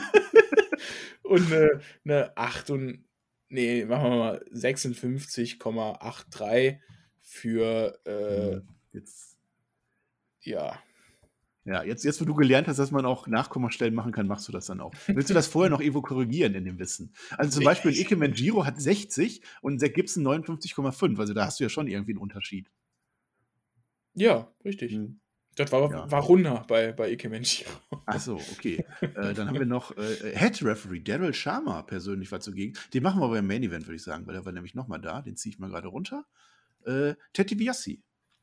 und eine, eine 8 und, nee, machen wir mal 56,83 für, äh, Jetzt, ja. ja, jetzt, jetzt, wo du gelernt hast, dass man auch Nachkommastellen machen kann, machst du das dann auch. Willst du das vorher noch irgendwo korrigieren in dem Wissen? Also zum Beispiel Ike Manjiro hat 60 und Zack Gibson 59,5. Also da hast du ja schon irgendwie einen Unterschied. Ja, richtig. Hm. Das war, Ja. war runter bei, bei Ike Menchiro. Achso, okay. äh, dann haben wir noch äh, Head Referee, Daryl Sharma persönlich war zugegen. Den machen wir aber im Main Event, würde ich sagen, weil der war nämlich nochmal da. Den ziehe ich mal gerade runter. Äh, Teddy Biassi.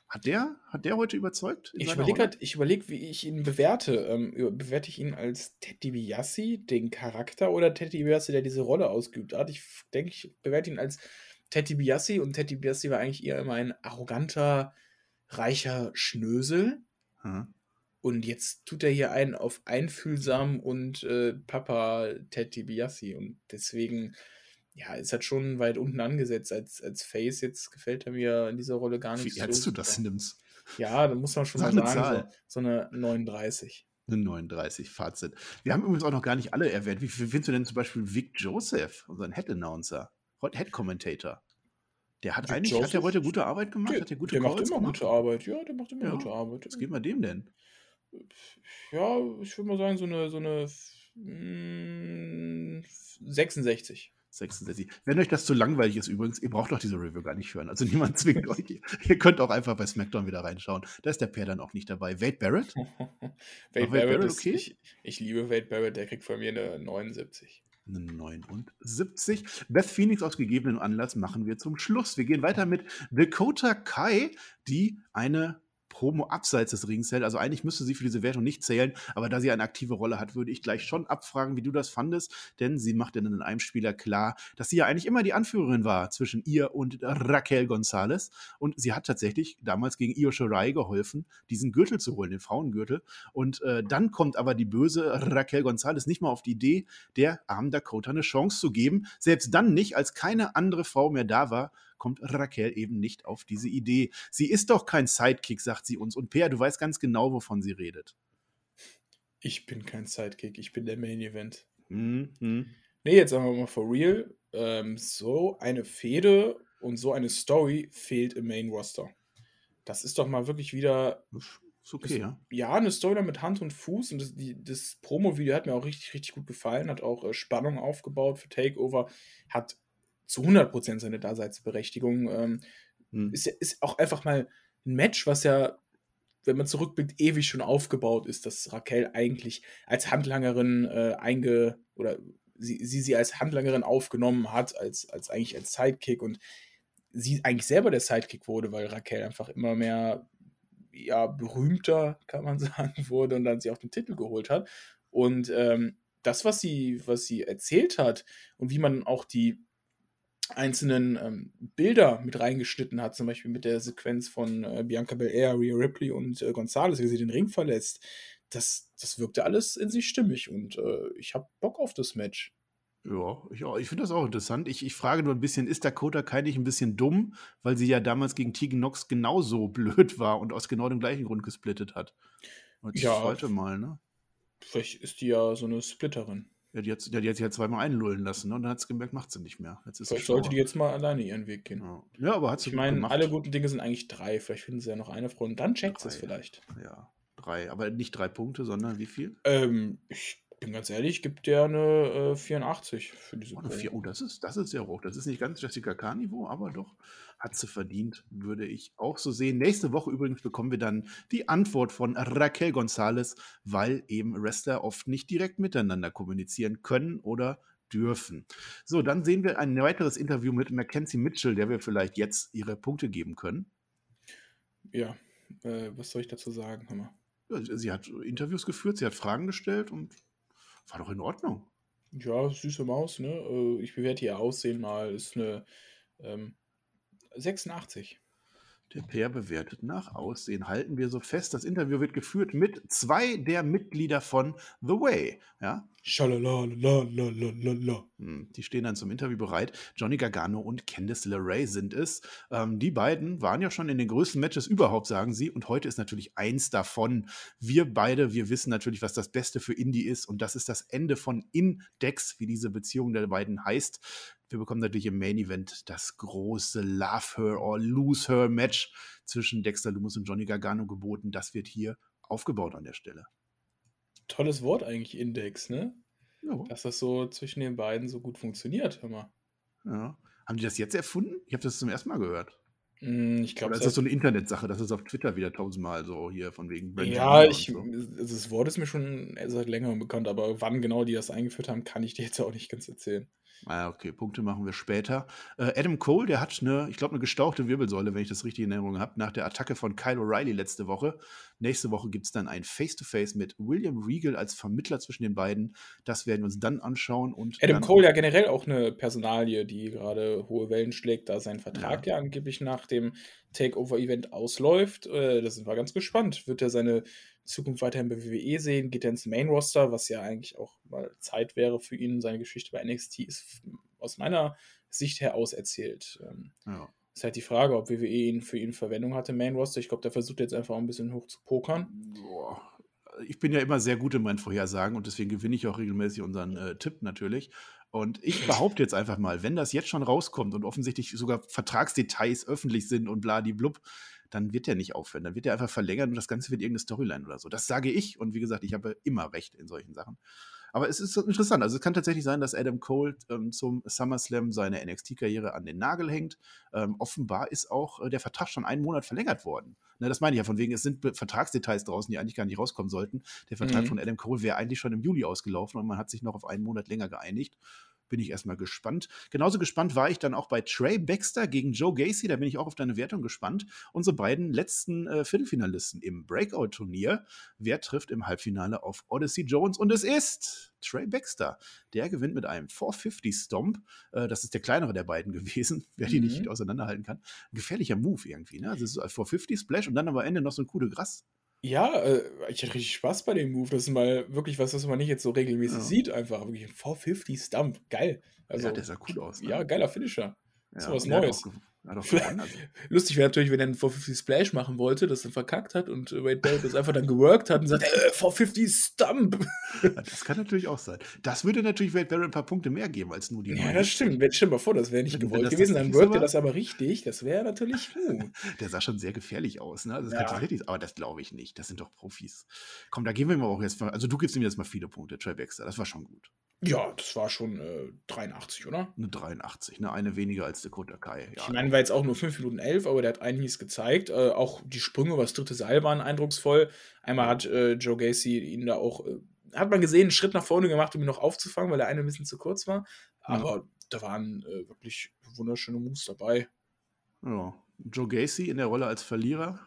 Hat der, hat der heute überzeugt? Ich überlege halt, ich überleg, wie ich ihn bewerte. Ähm, bewerte ich ihn als Teddy Biassi, den Charakter, oder Teddy Biassi, der diese Rolle ausgeübt hat? Ich denke, ich bewerte ihn als Teddy Biassi und Teddy Biassi war eigentlich eher immer ein arroganter, reicher Schnösel. Hm. Und jetzt tut er hier einen auf einfühlsam und äh, Papa Teddy Biassi. Und deswegen, ja, ist halt schon weit unten angesetzt als, als Face. Jetzt gefällt er mir in dieser Rolle gar nicht Wie ernst du das nimmst? Ja, da muss man schon Sag mal eine sagen, Zahl. so, so eine 39. Eine 39, Fazit. Wir haben übrigens auch noch gar nicht alle erwähnt. Wie findest du denn zum Beispiel Vic Joseph, unseren Head Announcer, Head Commentator? Der hat eigentlich, hat der Joseph? heute gute Arbeit gemacht? Der, hat der gute der macht immer gemacht? gute Arbeit. Ja, der macht immer Ja. gute Arbeit. Was geht bei dem denn? Ja, ich würde mal sagen, so eine, so eine mm, 66. 66. Wenn euch das zu langweilig ist übrigens, ihr braucht doch diese Review gar nicht hören. Also niemand zwingt euch. Ihr könnt auch einfach bei SmackDown wieder reinschauen. Da ist der Per dann auch nicht dabei. Wade Barrett? Wade Barrett Barrett ist, okay? ich, ich liebe Wade Barrett, der kriegt von mir eine 79. Eine 79. Beth Phoenix aus gegebenem Anlass machen wir zum Schluss. Wir gehen weiter mit Dakota Kai, die eine Promo abseits des Rings hält. Also eigentlich müsste sie für diese Wertung nicht zählen, aber da sie eine aktive Rolle hat, würde ich gleich schon abfragen, wie du das fandest, denn sie macht dann in einem Spieler klar, dass sie ja eigentlich immer die Anführerin war zwischen ihr und Raquel Gonzalez und sie hat tatsächlich damals gegen Io Shirai geholfen, diesen Gürtel zu holen, den Frauengürtel und äh, dann kommt aber die böse Raquel Gonzalez nicht mal auf die Idee, der armen Dakota eine Chance zu geben. Selbst dann nicht, als keine andere Frau mehr da war, kommt Raquel eben nicht auf diese Idee. Sie ist doch kein Sidekick, sagt sie uns. Und Per, du weißt ganz genau, wovon sie redet. Ich bin kein Sidekick, ich bin der Main Event. Mhm. Nee, jetzt sagen wir mal for real. Ähm, so eine Fehde und so eine Story fehlt im Main Roster. Das ist doch mal wirklich wieder Ist okay, ja. ja, eine Story mit Hand und Fuß und das, die, das Promo-Video hat mir auch richtig, richtig gut gefallen, hat auch äh, Spannung aufgebaut für Takeover, hat zu 100% seine Daseinsberechtigung. Ähm, Mhm. ist, ist auch einfach mal ein Match, was ja, wenn man zurückblickt, ewig schon aufgebaut ist, dass Raquel eigentlich als Handlangerin äh, einge oder sie, sie sie als Handlangerin aufgenommen hat, als, als eigentlich als Sidekick und sie eigentlich selber der Sidekick wurde, weil Raquel einfach immer mehr ja, berühmter, kann man sagen, wurde und dann sie auch den Titel geholt hat. Und ähm, das, was sie, was sie erzählt hat und wie man auch die einzelnen ähm, Bilder mit reingeschnitten hat, zum Beispiel mit der Sequenz von äh, Bianca Belair, Rhea Ripley und äh, Gonzalez, wie sie den Ring verlässt, das, das wirkte alles in sich stimmig und äh, ich habe Bock auf das Match. Ja, ich, ich finde das auch interessant. Ich, ich frage nur ein bisschen, ist Dakota Kai nicht ein bisschen dumm, weil sie ja damals gegen Tegan Nox genauso blöd war und aus genau dem gleichen Grund gesplittet hat? Und ich Ja. warte mal, ne? Vielleicht ist die ja so eine Splitterin. Ja, die hat, die hat sich ja zweimal einlullen lassen ne? und dann hat sie gemerkt, macht sie nicht mehr. Jetzt ist Vielleicht sollte die jetzt mal alleine ihren Weg gehen. Ja. ja, aber hat sie Ich meine, gemacht. alle guten Dinge sind eigentlich drei. Vielleicht finden sie ja noch eine Frau und dann checkt sie es vielleicht. Ja, drei. Aber nicht drei Punkte, sondern wie viel? Ähm, ich bin ganz ehrlich, gibt der eine äh, 84 für diese Oh, vier- oh, das ist, das ist sehr hoch. Das ist nicht ganz Jessica K-Niveau, aber doch hat sie verdient, würde ich auch so sehen. Nächste Woche übrigens bekommen wir dann die Antwort von Raquel Gonzalez, weil eben Wrestler oft nicht direkt miteinander kommunizieren können oder dürfen. So, dann sehen wir ein weiteres Interview mit Mackenzie Mitchell, der wir vielleicht jetzt ihre Punkte geben können. Ja, äh, was soll ich dazu sagen? Ja, Sie hat Interviews geführt, sie hat Fragen gestellt und war doch in Ordnung. Ja, süße Maus, ne? Äh, Ich bewerte ihr Aussehen mal. Ist eine ähm, 86. Der Peer bewertet nach Aussehen. Halten wir so fest. Das Interview wird geführt mit zwei der Mitglieder von The Way. Ja? Hm, die stehen dann zum Interview bereit. Johnny Gargano und Candice LeRae sind es. Ähm, die beiden waren ja schon in den größten Matches überhaupt, sagen sie. Und heute ist natürlich eins davon. Wir beide, wir wissen natürlich, was das Beste für Indie ist. Und das ist das Ende von Index, wie diese Beziehung der beiden heißt. Wir bekommen natürlich im Main Event das große Love Her or Lose Her Match zwischen Dexter Loomis und Johnny Gargano geboten. Das wird hier aufgebaut an der Stelle. Tolles Wort eigentlich, Index, ne? Ja. Dass das so zwischen den beiden so gut funktioniert, hör mal. ja. Haben die das jetzt erfunden? Ich habe das zum ersten Mal gehört. Hm, Ich glaube, Oder ist das so eine Internetsache? Das ist auf Twitter wieder tausendmal so hier von wegen Brand Ja, ich, so. also das Wort ist mir schon seit längerem bekannt, aber wann genau die das eingeführt haben, kann ich dir jetzt auch nicht ganz erzählen. Ah, okay, Punkte machen wir später. Äh, Adam Cole, der hat eine, ich glaube, eine gestauchte Wirbelsäule, wenn ich das richtig in Erinnerung habe, nach der Attacke von Kyle O'Reilly letzte Woche. Nächste Woche gibt es dann ein Face-to-Face mit William Regal als Vermittler zwischen den beiden. Das werden wir uns dann anschauen. Und Adam Cole ja generell auch eine Personalie, die gerade hohe Wellen schlägt, da sein Vertrag ja, angeblich nach dem Takeover-Event ausläuft. Äh, da sind wir ganz gespannt. Wird er seine Zukunft weiterhin bei WWE sehen? Geht er ins Main-Roster, was ja eigentlich auch mal Zeit wäre für ihn. Seine Geschichte bei NXT ist aus meiner Sicht her auserzählt. Ähm, Ja. ist halt die Frage, ob WWE ihn für ihn Verwendung hatte im Main-Roster. Ich glaube, der versucht jetzt einfach auch ein bisschen hoch zu pokern. Boah. Ich bin ja immer sehr gut in meinen Vorhersagen und deswegen gewinne ich auch regelmäßig unseren äh, Tipp natürlich. Und ich behaupte jetzt einfach mal, wenn das jetzt schon rauskommt und offensichtlich sogar Vertragsdetails öffentlich sind und bladiblub, dann wird er nicht aufhören. Dann wird er einfach verlängern und das Ganze wird irgendeine Storyline oder so. Das sage ich. Und wie gesagt, ich habe immer recht in solchen Sachen. Aber es ist interessant. Also es kann tatsächlich sein, dass Adam Cole ähm, zum SummerSlam seine NXT-Karriere an den Nagel hängt. Ähm, offenbar ist auch äh, der Vertrag schon einen Monat verlängert worden. Ne, das meine ich ja von wegen, es sind Vertragsdetails draußen, die eigentlich gar nicht rauskommen sollten. Der Vertrag Mhm. von Adam Cole wäre eigentlich schon im Juli ausgelaufen und man hat sich noch auf einen Monat länger geeinigt. Bin ich erstmal gespannt. Genauso gespannt war ich dann auch bei Trey Baxter gegen Joe Gacy. Da bin ich auch auf deine Wertung gespannt. Unsere beiden letzten äh, Viertelfinalisten im Breakout-Turnier. Wer trifft im Halbfinale auf Odyssey Jones? Und es ist Trey Baxter. Der gewinnt mit einem 450 Stomp. Äh, das ist der kleinere der beiden gewesen, wer die Mhm. nicht auseinanderhalten kann. Ein gefährlicher Move irgendwie. Ne? Also es ist so ein 450 Splash und dann am Ende noch so ein Coup de Gras. Ja, äh, ich hatte richtig Spaß bei dem Move. Das ist mal wirklich was, was man nicht jetzt so regelmäßig Ja. sieht. Einfach wirklich ein 450 Stump. Geil. Also, ja, der sah cool aus. Ne? ja, geiler Finisher. ist was und er hat Neues. auch Hat auch gewonnen. Also, Lustig wäre natürlich, wenn er einen 450 Splash machen wollte, das dann verkackt hat und Wade Barrett das einfach dann geworkt hat und sagt, äh, 450 Stump. das kann natürlich auch sein. Das würde natürlich Wade Barrett ein paar Punkte mehr geben als nur die Ja, das stimmt. Wenn- Stell dir mal vor, das wäre nicht Wenn- wenn gewollt das gewesen, dann workte war. das aber richtig. Das wäre natürlich gut. Der sah schon sehr gefährlich aus. Ne? Also das Ja. kann tatsächlich, aber das glaube ich nicht. Das sind doch Profis. Komm, da geben wir mal auch jetzt. Also du gibst ihm jetzt mal viele Punkte, Trey Baxter. Das war schon gut. Ja, das war schon äh, 83, oder? Eine 83, ne? eine weniger als Dakota Kai. Ja. Ich meine, war jetzt auch nur 5 Minuten 11, aber der hat einiges gezeigt. Äh, auch die Sprünge über das dritte Seil waren eindrucksvoll. Einmal hat äh, Joe Gacy ihn da auch, äh, hat man gesehen, einen Schritt nach vorne gemacht, um ihn noch aufzufangen, weil der eine ein bisschen zu kurz war. Aber da waren äh, wirklich wunderschöne Moves dabei. ja. Joe Gacy in der Rolle als Verlierer.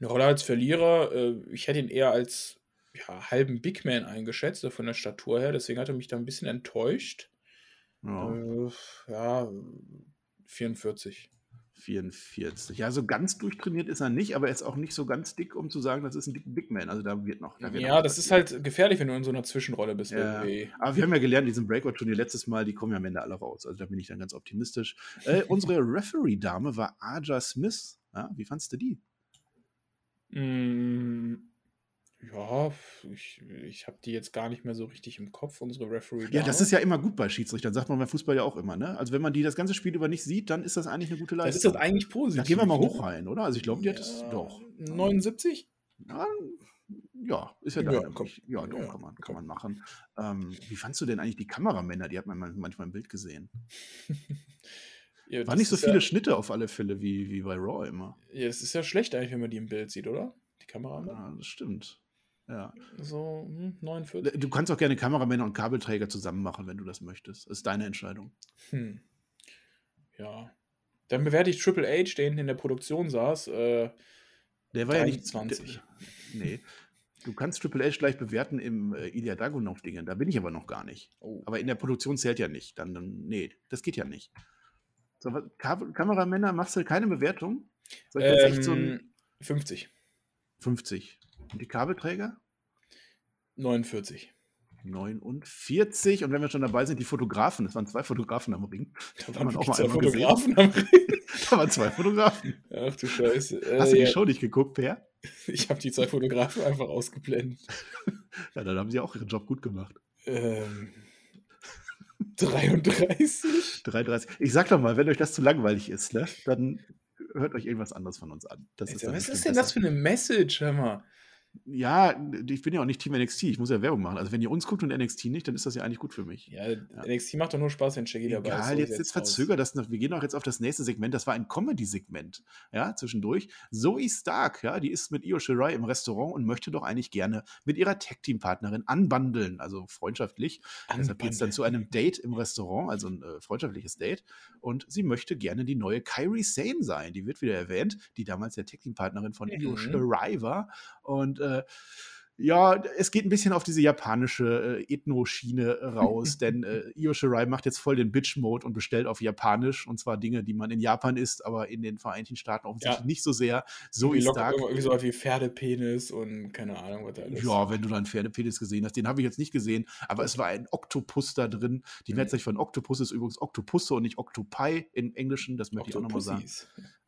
Eine Rolle als Verlierer, äh, ich hätte ihn eher als ja, halben Big Man eingeschätzt, von der Statur her. Deswegen hat er mich da ein bisschen enttäuscht. Ja. Äh, ja, 44. 44. Ja, so ganz durchtrainiert ist er nicht, aber er ist auch nicht so ganz dick, um zu sagen, das ist ein dick Big Man. Also da wird noch. Da wird Ja, das ist halt gefährlich, wenn du in so einer Zwischenrolle bist. Ja. irgendwie. Aber wir haben ja gelernt, in diesem Breakout-Turnier letztes Mal, die kommen ja am Ende alle raus. Also da bin ich dann ganz optimistisch. Äh, unsere Referee-Dame war Aja Smith. Ja, wie fandst du die? Mm, ja, ich, ich habe die jetzt gar nicht mehr so richtig im Kopf, unsere Referee. Ja, das ist ja immer gut bei Schiedsrichtern, sagt man beim Fußball ja auch immer. Ne? Also wenn man die das ganze Spiel über nicht sieht, dann ist das eigentlich eine gute das Leistung. ist das eigentlich positiv. da gehen wir mal ne? hoch rein, oder? Also ich glaube, die hat es Ja, doch. 79? Ja, Ja, ist ja Ja, deine. komm. Ja, doch, Ja, kann, man, kann man machen. Ähm, wie fandst du denn eigentlich die Kameramänner? Die hat man man- manchmal im Bild gesehen. Ja, Waren das nicht so viele ja, Schnitte auf alle Fälle wie, wie bei Raw immer. Ja, es ist ja schlecht eigentlich, wenn man die im Bild sieht, oder? Die Kamera. Ja, das stimmt. Ja. So hm, 49. Du kannst auch gerne Kameramänner und Kabelträger zusammen machen, wenn du das möchtest. Das ist deine Entscheidung. Hm. Ja. Dann bewerte ich Triple H, der hinten in der Produktion saß. Äh, Der war ja nicht. 23. Der, nee. Du kannst Triple H gleich bewerten im äh, Ilya Dagunov-Dingen. Da bin ich aber noch gar nicht. oh. Aber in der Produktion zählt ja nicht. Dann, dann nee, das geht ja nicht. So, was, Ka Kameramänner, machst du keine Bewertung? Soll ich echt so ein ähm, 50. 50. Und die Kabelträger? 49. 49. Und wenn wir schon dabei sind, die Fotografen. Es waren zwei Fotografen am Ring. Da waren auch mal zwei einmal gesehen. Fotografen am Ring. Da waren zwei Fotografen. Ach du Scheiße. Hast Äh, du die ja, Show nicht geguckt, Per? ich habe die zwei Fotografen einfach ausgeblendet. Ja, dann haben sie auch ihren Job gut gemacht. Ähm, 33? 33. Ich sag doch mal, wenn euch das zu langweilig ist, ne, dann hört euch irgendwas anderes von uns an. Das ist Alter, dann was ist denn das besser. für eine Message, hör mal? Ja, ich bin ja auch nicht Team NXT. Ich muss ja Werbung machen. Also, wenn ihr uns guckt und NXT nicht, dann ist das ja eigentlich gut für mich. Ja, NXT macht doch nur Spaß, wenn Shaggy dabei ist. Egal, So jetzt, jetzt verzögert das noch. Wir gehen auch jetzt auf das nächste Segment. Das war ein Comedy-Segment, ja, zwischendurch. Zoe Stark, ja, die ist mit Io Shirai im Restaurant und möchte doch eigentlich gerne mit ihrer Tag-Team-Partnerin anbandeln, also freundschaftlich. Deshalb geht es dann zu einem Date im Restaurant, also ein äh, freundschaftliches Date. Und sie möchte gerne die neue Kyrie Sane sein. Die wird wieder erwähnt, die damals der Tag-Team-Partnerin von Io Mhm. Shirai war. Und äh, ja, es geht ein bisschen auf diese japanische äh, Ethno-Schiene raus, denn äh, Io Shirai macht jetzt voll den Bitch-Mode und bestellt auf Japanisch und zwar Dinge, die man in Japan isst, aber in den Vereinigten Staaten offensichtlich Ja. nicht so sehr. So ist Stark. irgendwie so wie Pferdepenis und keine Ahnung, was da alles. Ja, wenn du da einen Pferdepenis gesehen hast, den habe ich jetzt nicht gesehen, aber es war ein Oktopus da drin. Die Mhm. Mehrzahl von Oktopus ist übrigens Oktopusse und nicht Octopi im Englischen, das möchte ich auch nochmal sagen.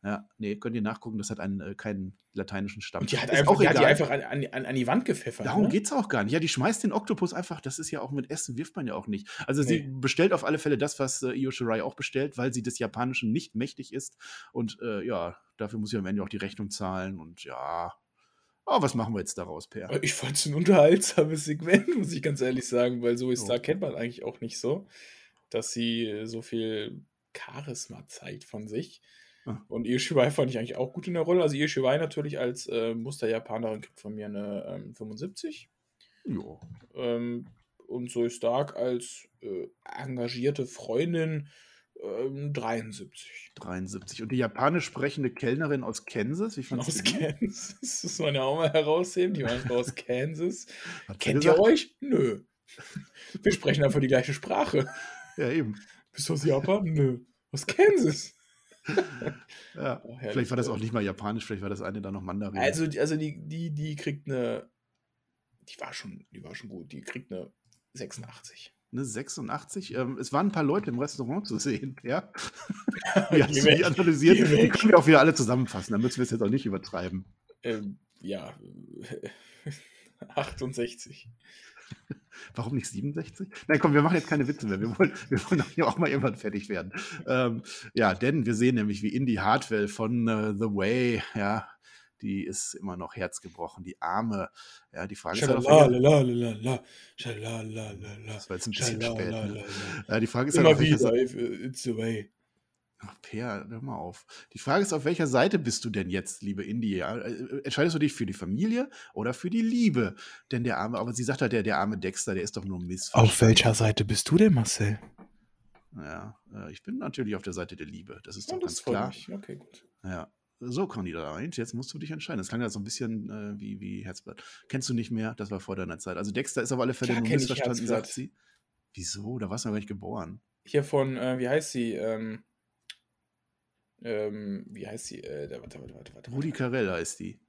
Ja, nee, könnt ihr nachgucken, das hat einen, äh, keinen lateinischen Stamm. Und die hat, Ist einfach, auch die, hat die einfach an, an, an, die Wand gepfeffert. Darum ne? geht's auch gar nicht. Ja, die schmeißt den Oktopus einfach, das ist ja auch mit Essen, wirft man ja auch nicht. Also sie Nee. bestellt auf alle Fälle das, was äh, Io Shirai auch bestellt, weil sie des Japanischen nicht mächtig ist. Und äh, ja, dafür muss sie am Ende auch die Rechnung zahlen. Und ja, oh, was machen wir jetzt daraus, Per? Ich fand es ein unterhaltsames Segment, muss ich ganz ehrlich sagen, weil Zoe So. Stark kennt man eigentlich auch nicht so, dass sie äh, so viel Charisma zeigt von sich. Ah. Und Io Shirai fand ich eigentlich auch gut in der Rolle. Also Io Shirai natürlich als äh, Muster-Japanerin kriegt von mir eine ähm, 75. Jo. Ähm, und Zoe Stark als äh, engagierte Freundin ähm, 73. 73. Und die japanisch sprechende Kellnerin aus Kansas, wie fandst Aus? Kansas. Das muss man ja auch mal herausheben. Die waren aus Kansas. Hat Kennt ihr euch? Nö. Wir sprechen einfach die gleiche Sprache. Ja, eben. Bist du aus Japan? Nö. Aus Kansas. Ja. Oh. Vielleicht war das auch nicht mal japanisch, vielleicht war das eine dann noch Mandarin. Also, die- also die, die, die kriegt eine. Die war schon, die war schon gut. Die kriegt eine 86. Eine 86. Ähm, es waren ein paar Leute im Restaurant zu sehen, ja. Du weg. die analysiert? Die können wir auch wieder alle zusammenfassen, dann müssen wir es jetzt auch nicht übertreiben. Ähm, ja. 68. Warum nicht 67? Nein, komm, wir machen jetzt keine Witze mehr. Wir wollen, wir wollen auch hier auch mal irgendwann fertig werden. Ähm, ja, denn wir sehen nämlich, wie Indy Hartwell von äh, The Way, ja, die ist immer noch herzgebrochen, die Arme. Ja, die Frage ist halt, das war jetzt ein bisschen spät. Ne? Ja, die Frage ist halt, Immer welcher wieder. If, uh, It's the way. Ach, Per, hör mal auf. Die Frage ist, auf welcher Seite bist du denn jetzt, liebe Indy? Ja? Äh, Entscheidest du dich für die Familie oder für die Liebe? Denn der arme, aber sie sagt halt, der, der arme Dexter, der ist doch nur Missverstand. Auf welcher Seite bist du denn, Marcel? Ja, äh, ich bin natürlich auf der Seite der Liebe. Das ist Ja, doch das ganz klar. mich. Okay, gut. Ja. So, Conny da rein. Jetzt musst du dich entscheiden. Das klang ja so ein bisschen äh, wie, wie Herzblatt. Kennst du nicht mehr? Das war vor deiner Zeit. Also Dexter ist auf alle Fälle Klar nur missverstanden, sagt sie. Wieso? Da warst du noch gar nicht geboren. Hier von, äh, wie heißt sie? Ähm, ähm, wie heißt sie? Äh, warte, warte, warte, warte. Rudi. Carell heißt die.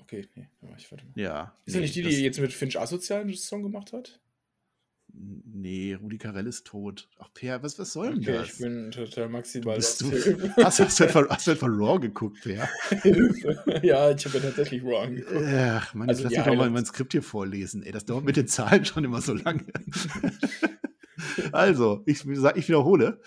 Okay, nee, warte, ich warte mal. Ja. Ist das nicht die, die jetzt mit Finch Asozial einen Song gemacht hat? Nee, Rudi Carell ist tot. Ach, Per, was, was soll denn Okay, das? ich bin total maximal. Bist du, lost. Hilfe. hast, hast, du etwa, hast du etwa Raw geguckt, Per? Ja, ich habe ja tatsächlich Raw angeguckt. Ach, Mann, jetzt Also lass mich doch mal mein Skript hier vorlesen. Ey, das dauert mit den Zahlen schon immer so lange. Also, ich, ich wiederhole,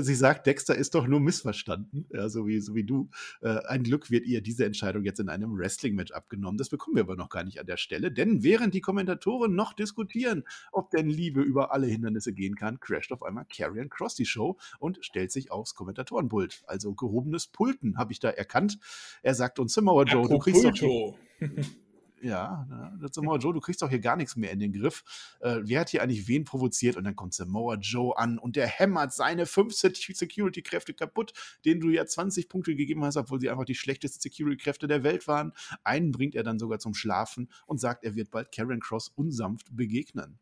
sie sagt, Dexter ist doch nur missverstanden, ja, so, wie, so wie du. Äh, ein Glück wird ihr diese Entscheidung jetzt in einem Wrestling-Match abgenommen. Das bekommen wir aber noch gar nicht an der Stelle, denn während die Kommentatoren noch diskutieren, ob denn Liebe über alle Hindernisse gehen kann, crasht auf einmal Karrion Cross die Show und stellt sich aufs Kommentatorenpult. Also gehobenes Pulten habe ich da erkannt. Er sagt uns, Samoa Joe, du kriegst doch... Ja, ne? Samoa Joe, du kriegst doch hier gar nichts mehr in den Griff. Äh, wer hat hier eigentlich wen provoziert? Und dann kommt Samoa Joe an und der hämmert seine 15 Security-Kräfte kaputt, denen du ja 20 Punkte gegeben hast, obwohl sie einfach die schlechtesten Security-Kräfte der Welt waren. Einen bringt er dann sogar zum Schlafen und sagt, er wird bald Karen Cross unsanft begegnen.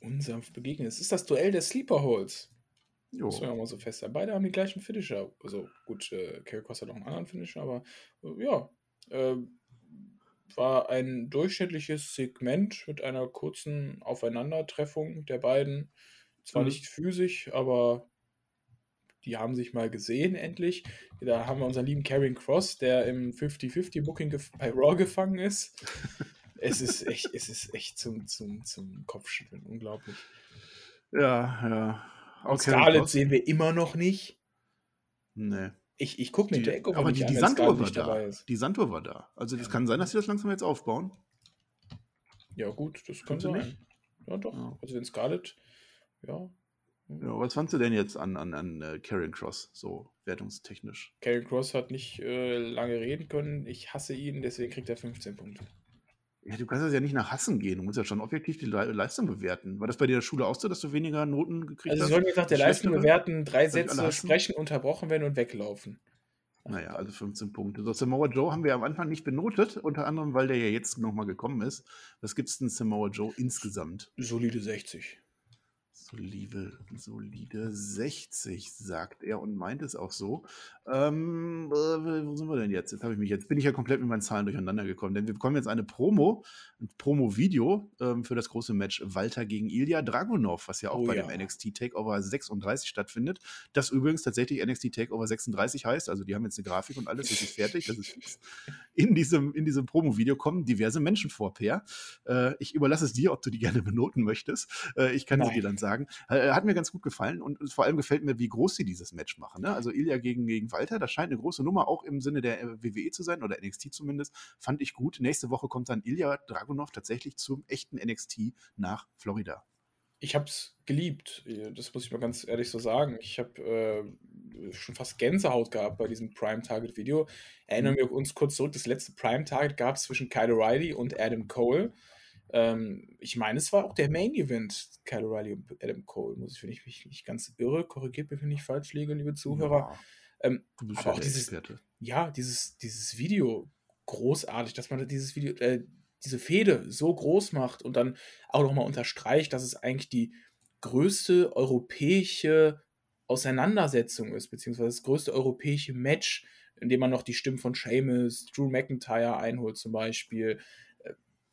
Unsanft begegnen? Es ist das Duell der Sleeper Holes. Jo. Muss man ja mal so fest. Beide haben die gleichen Finisher. Also gut, äh, Karen Cross hat auch einen anderen Finisher, aber äh, ja. Äh, war ein durchschnittliches Segment mit einer kurzen Aufeinandertreffung der beiden. Zwar mhm. nicht physisch, aber die haben sich mal gesehen endlich. Da haben wir unseren lieben Karen Cross, der im 50-50-Booking bei Raw gefangen ist. es ist echt, es ist echt zum, zum, zum Kopfschütteln. Unglaublich. Ja, ja. Auch Scarlett sehen wir immer noch nicht. Nee. Ich, ich gucke mir Takeover Aber die, die Sanduhr war da. Die Sanduhr war da. Also das ja. kann sein, dass sie das langsam jetzt aufbauen. Ja gut, das kann sein. Nicht? Ja doch. Ja. Also wenn Scarlett, ja. Ja, was fandst du denn jetzt an, an, an äh, Karrion Cross, so wertungstechnisch? Karrion Cross hat nicht äh, lange reden können. Ich hasse ihn, deswegen kriegt er 15 Punkte. Ja, du kannst das ja nicht nach Hassen gehen. Du musst ja schon objektiv die Le Leistung bewerten. War das bei dir in der Schule auch so, dass du weniger Noten gekriegt also hast? Also, sollen jetzt nach der Leistung bewerten, drei Sätze sprechen, unterbrochen werden und weglaufen. Naja, also 15 Punkte. So, Samoa Joe haben wir am Anfang nicht benotet, unter anderem, weil der ja jetzt nochmal gekommen ist. Was gibt es denn Samoa Joe insgesamt? Solide 60. Solide, solide 60, sagt er und meint es auch so. Ähm, äh, wo sind wir denn jetzt? Jetzt ich mich jetzt, bin ich ja komplett mit meinen Zahlen durcheinander gekommen, denn wir bekommen jetzt eine Promo, ein Promo-Video ähm, für das große Match Walter gegen Ilya Dragunov, was ja auch oh, bei ja. dem NXT Takeover 36 stattfindet. Das übrigens tatsächlich NXT Takeover 36 heißt, also die haben jetzt eine Grafik und alles, das ist fertig, das ist fix. In diesem, in diesem Promo-Video kommen diverse Menschen vor, Per. Äh, ich überlasse es dir, ob du die gerne benoten möchtest. Äh, ich kann Nein. sie dir dann sagen. Äh, hat mir ganz gut gefallen und vor allem gefällt mir, wie groß sie dieses Match machen. Ne? Also Ilya gegen, gegen Walter, das scheint eine große Nummer auch im Sinne der äh, WWE zu sein oder NXT zumindest. Fand ich gut. Nächste Woche kommt dann Ilya Dragunov tatsächlich zum echten NXT nach Florida. Ich habe es geliebt, äh, das muss ich mal ganz ehrlich so sagen. Ich habe äh, schon fast Gänsehaut gehabt bei diesem Prime Target Video. Erinnern wir uns kurz zurück, das letzte Prime Target gab es zwischen Kyle O'Reilly und Adam Cole. Ähm, ich meine, es war auch der Main Event, Kyle O'Reilly und Adam Cole, muss ich, wenn ich mich nicht ganz irre, korrigiert mich, wenn ich falsch liege, liebe Zuhörer. Ja. Ähm, du bist aber ja auch dieses, Experte. ja, dieses, dieses Video, großartig, dass man dieses Video, äh, diese Fehde so groß macht und dann auch nochmal unterstreicht, dass es eigentlich die größte europäische Auseinandersetzung ist, beziehungsweise das größte europäische Match, in dem man noch die Stimmen von Seamus, Drew McIntyre einholt zum Beispiel.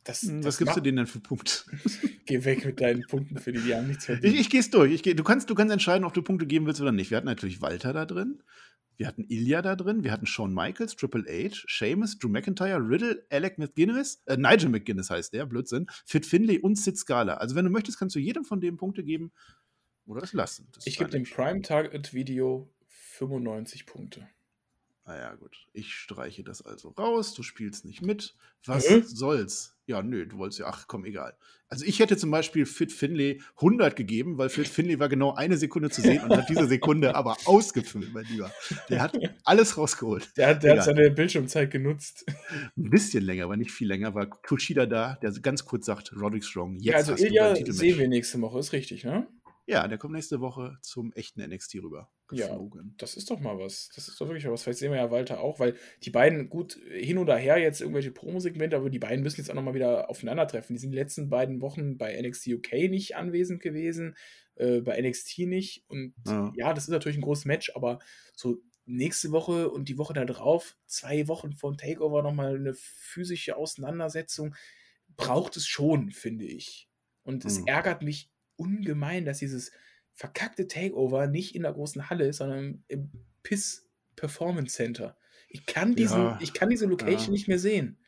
Das, hm, Was gibst du denen denn für Punkte? Geh weg mit deinen Punkten für die, die haben nichts verdient. Ich, ich gehe es durch. Ich geh, du, kannst, du kannst entscheiden, ob du Punkte geben willst oder nicht. Wir hatten natürlich Walter da drin. Wir hatten Ilya da drin, wir hatten Shawn Michaels, Triple H, Seamus, Drew McIntyre, Riddle, Alec McGuinness, äh, Nigel McGuinness heißt der, Blödsinn, Fit Finley und Sid Scala. Also wenn du möchtest, kannst du jedem von denen Punkte geben oder es lassen. ich gebe dem Prime Target Video 95 Punkte. Naja, gut. Ich streiche das also raus. Du spielst nicht mit. Was mhm. soll's? Ja, nö, du wolltest ja, ach komm, egal. Also ich hätte zum Beispiel Fit Finley 100 gegeben, weil Fit Finley war genau eine Sekunde zu sehen und hat diese Sekunde aber ausgefüllt, mein Lieber. Der hat alles rausgeholt. Der hat, der hat seine Bildschirmzeit genutzt. Ein bisschen länger, aber nicht viel länger, war Kushida da, der ganz kurz sagt, Roderick Strong, jetzt ja, also hast Ilya sehen wir nächste Woche, ist richtig, ne? Ja, der kommt nächste Woche zum echten NXT rüber. Geflogen. Ja, das ist doch mal was. Das ist doch wirklich was. Vielleicht sehen wir ja Walter auch, weil die beiden, gut, hin oder her jetzt irgendwelche Promo-Segmente, aber die beiden müssen jetzt auch nochmal wieder aufeinandertreffen. Die sind die letzten beiden Wochen bei NXT UK nicht anwesend gewesen, äh, bei NXT nicht. Und ja. ja, das ist natürlich ein großes Match, aber so nächste Woche und die Woche da drauf, zwei Wochen vom Takeover nochmal eine physische Auseinandersetzung, braucht es schon, finde ich. Und es mhm. ärgert mich ungemein, dass dieses verkackte Takeover nicht in der großen Halle ist, sondern im Piss Performance Center. Ich kann, diesen, ja, ich kann diese Location ja. nicht mehr sehen.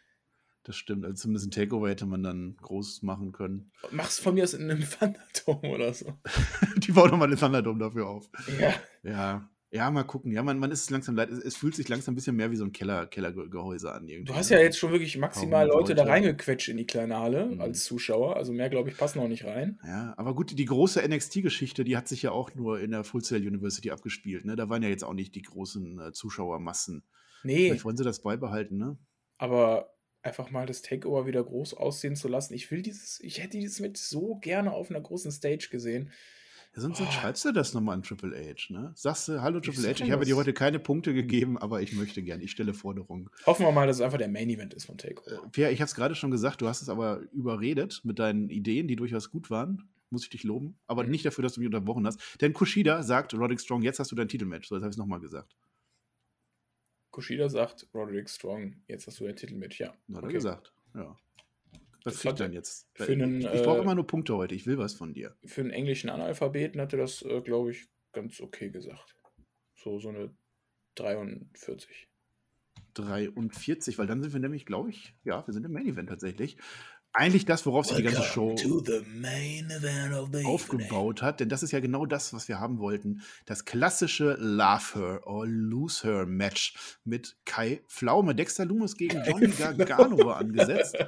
Das stimmt. Also zumindest ein Takeover hätte man dann groß machen können. Mach's von mir aus in einem Thunderdome oder so. Die bauen nochmal den Thunderdome dafür auf. Ja. Ja. Ja, mal gucken. Ja, man, man ist langsam leid. Es, es fühlt sich langsam ein bisschen mehr wie so ein Keller, Kellergehäuse an. Irgendwie. Du hast ja jetzt schon wirklich maximal Kaum Leute da reingequetscht in die kleine Halle Mhm. als Zuschauer. Also mehr, glaube ich, passen auch nicht rein. Ja, aber gut, die große NXT-Geschichte, die hat sich ja auch nur in der Full Sail University abgespielt. Ne? Da waren ja jetzt auch nicht die großen äh, Zuschauermassen. Nee, Vielleicht wollen sie das beibehalten, ne? aber einfach mal das Takeover wieder groß aussehen zu lassen. Ich will dieses, ich hätte dieses mit so gerne auf einer großen Stage gesehen. Ja, sonst, Oh. schreibst du das nochmal an Triple H, ne? Sagst du, hallo Triple sag H, ich habe dir heute keine Punkte gegeben, aber ich möchte gern, ich stelle Forderungen. Hoffen wir mal, dass es einfach der Main Event ist von Äh, Takeover. Pierre, ich habe es gerade schon gesagt, du hast es aber überredet mit deinen Ideen, die durchaus gut waren. Muss ich dich loben. Aber Mhm. nicht dafür, dass du mich unterbrochen hast. Denn Kushida sagt, Roderick Strong, jetzt hast du dein Titelmatch. So, das habe ich nochmal gesagt. Kushida sagt, Roderick Strong, jetzt hast du ein Titelmatch, ja. Hat er Okay. gesagt. Ja. Was Das kriegt dann jetzt? für einen, ich brauche äh, immer nur Punkte heute. Ich will was von dir. Für einen englischen Analphabeten hat er das, äh, glaube ich, ganz okay gesagt. So, so eine 43. 43, weil dann sind wir nämlich, glaube ich, ja, wir sind im Main Event tatsächlich. Eigentlich das, worauf sich die ganze Show aufgebaut hat, denn das ist ja genau das, was wir haben wollten. Das klassische Love Her or Lose Her Match mit Kai Pflaume. Dexter Loomis gegen Johnny Gargano war angesetzt.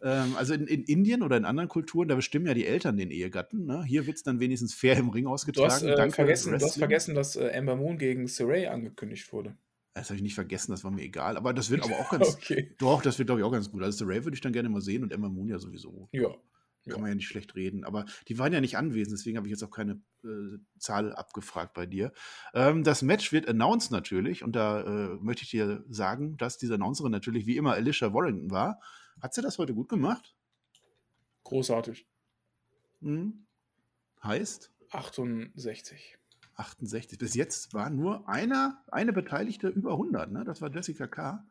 Ähm, also in, in Indien oder in anderen Kulturen, da bestimmen ja die Eltern den Ehegatten. Ne? Hier wird es dann wenigstens fair im Ring Du ausgetragen. hast, äh, vergessen, du hast vergessen, dass äh, Ember Moon gegen Saray angekündigt wurde. Das habe ich nicht vergessen, das war mir egal. Aber das wird aber auch ganz. Okay. Doch, das wird, glaube ich, auch ganz gut. Also, The Ray würde ich dann gerne mal sehen und Emma Moon ja sowieso. Ja. Kann Ja. man ja nicht schlecht reden. Aber die waren ja nicht anwesend, deswegen habe ich jetzt auch keine äh, Zahl abgefragt bei dir. Ähm, das Match wird announced natürlich und da äh, möchte ich dir sagen, dass diese Announcerin natürlich wie immer Alicia Warrington war. Hat sie das heute gut gemacht? Großartig. Hm? Heißt 68. 68. Bis jetzt war nur einer, eine Beteiligte über 100. Ne? Das war Jessica K.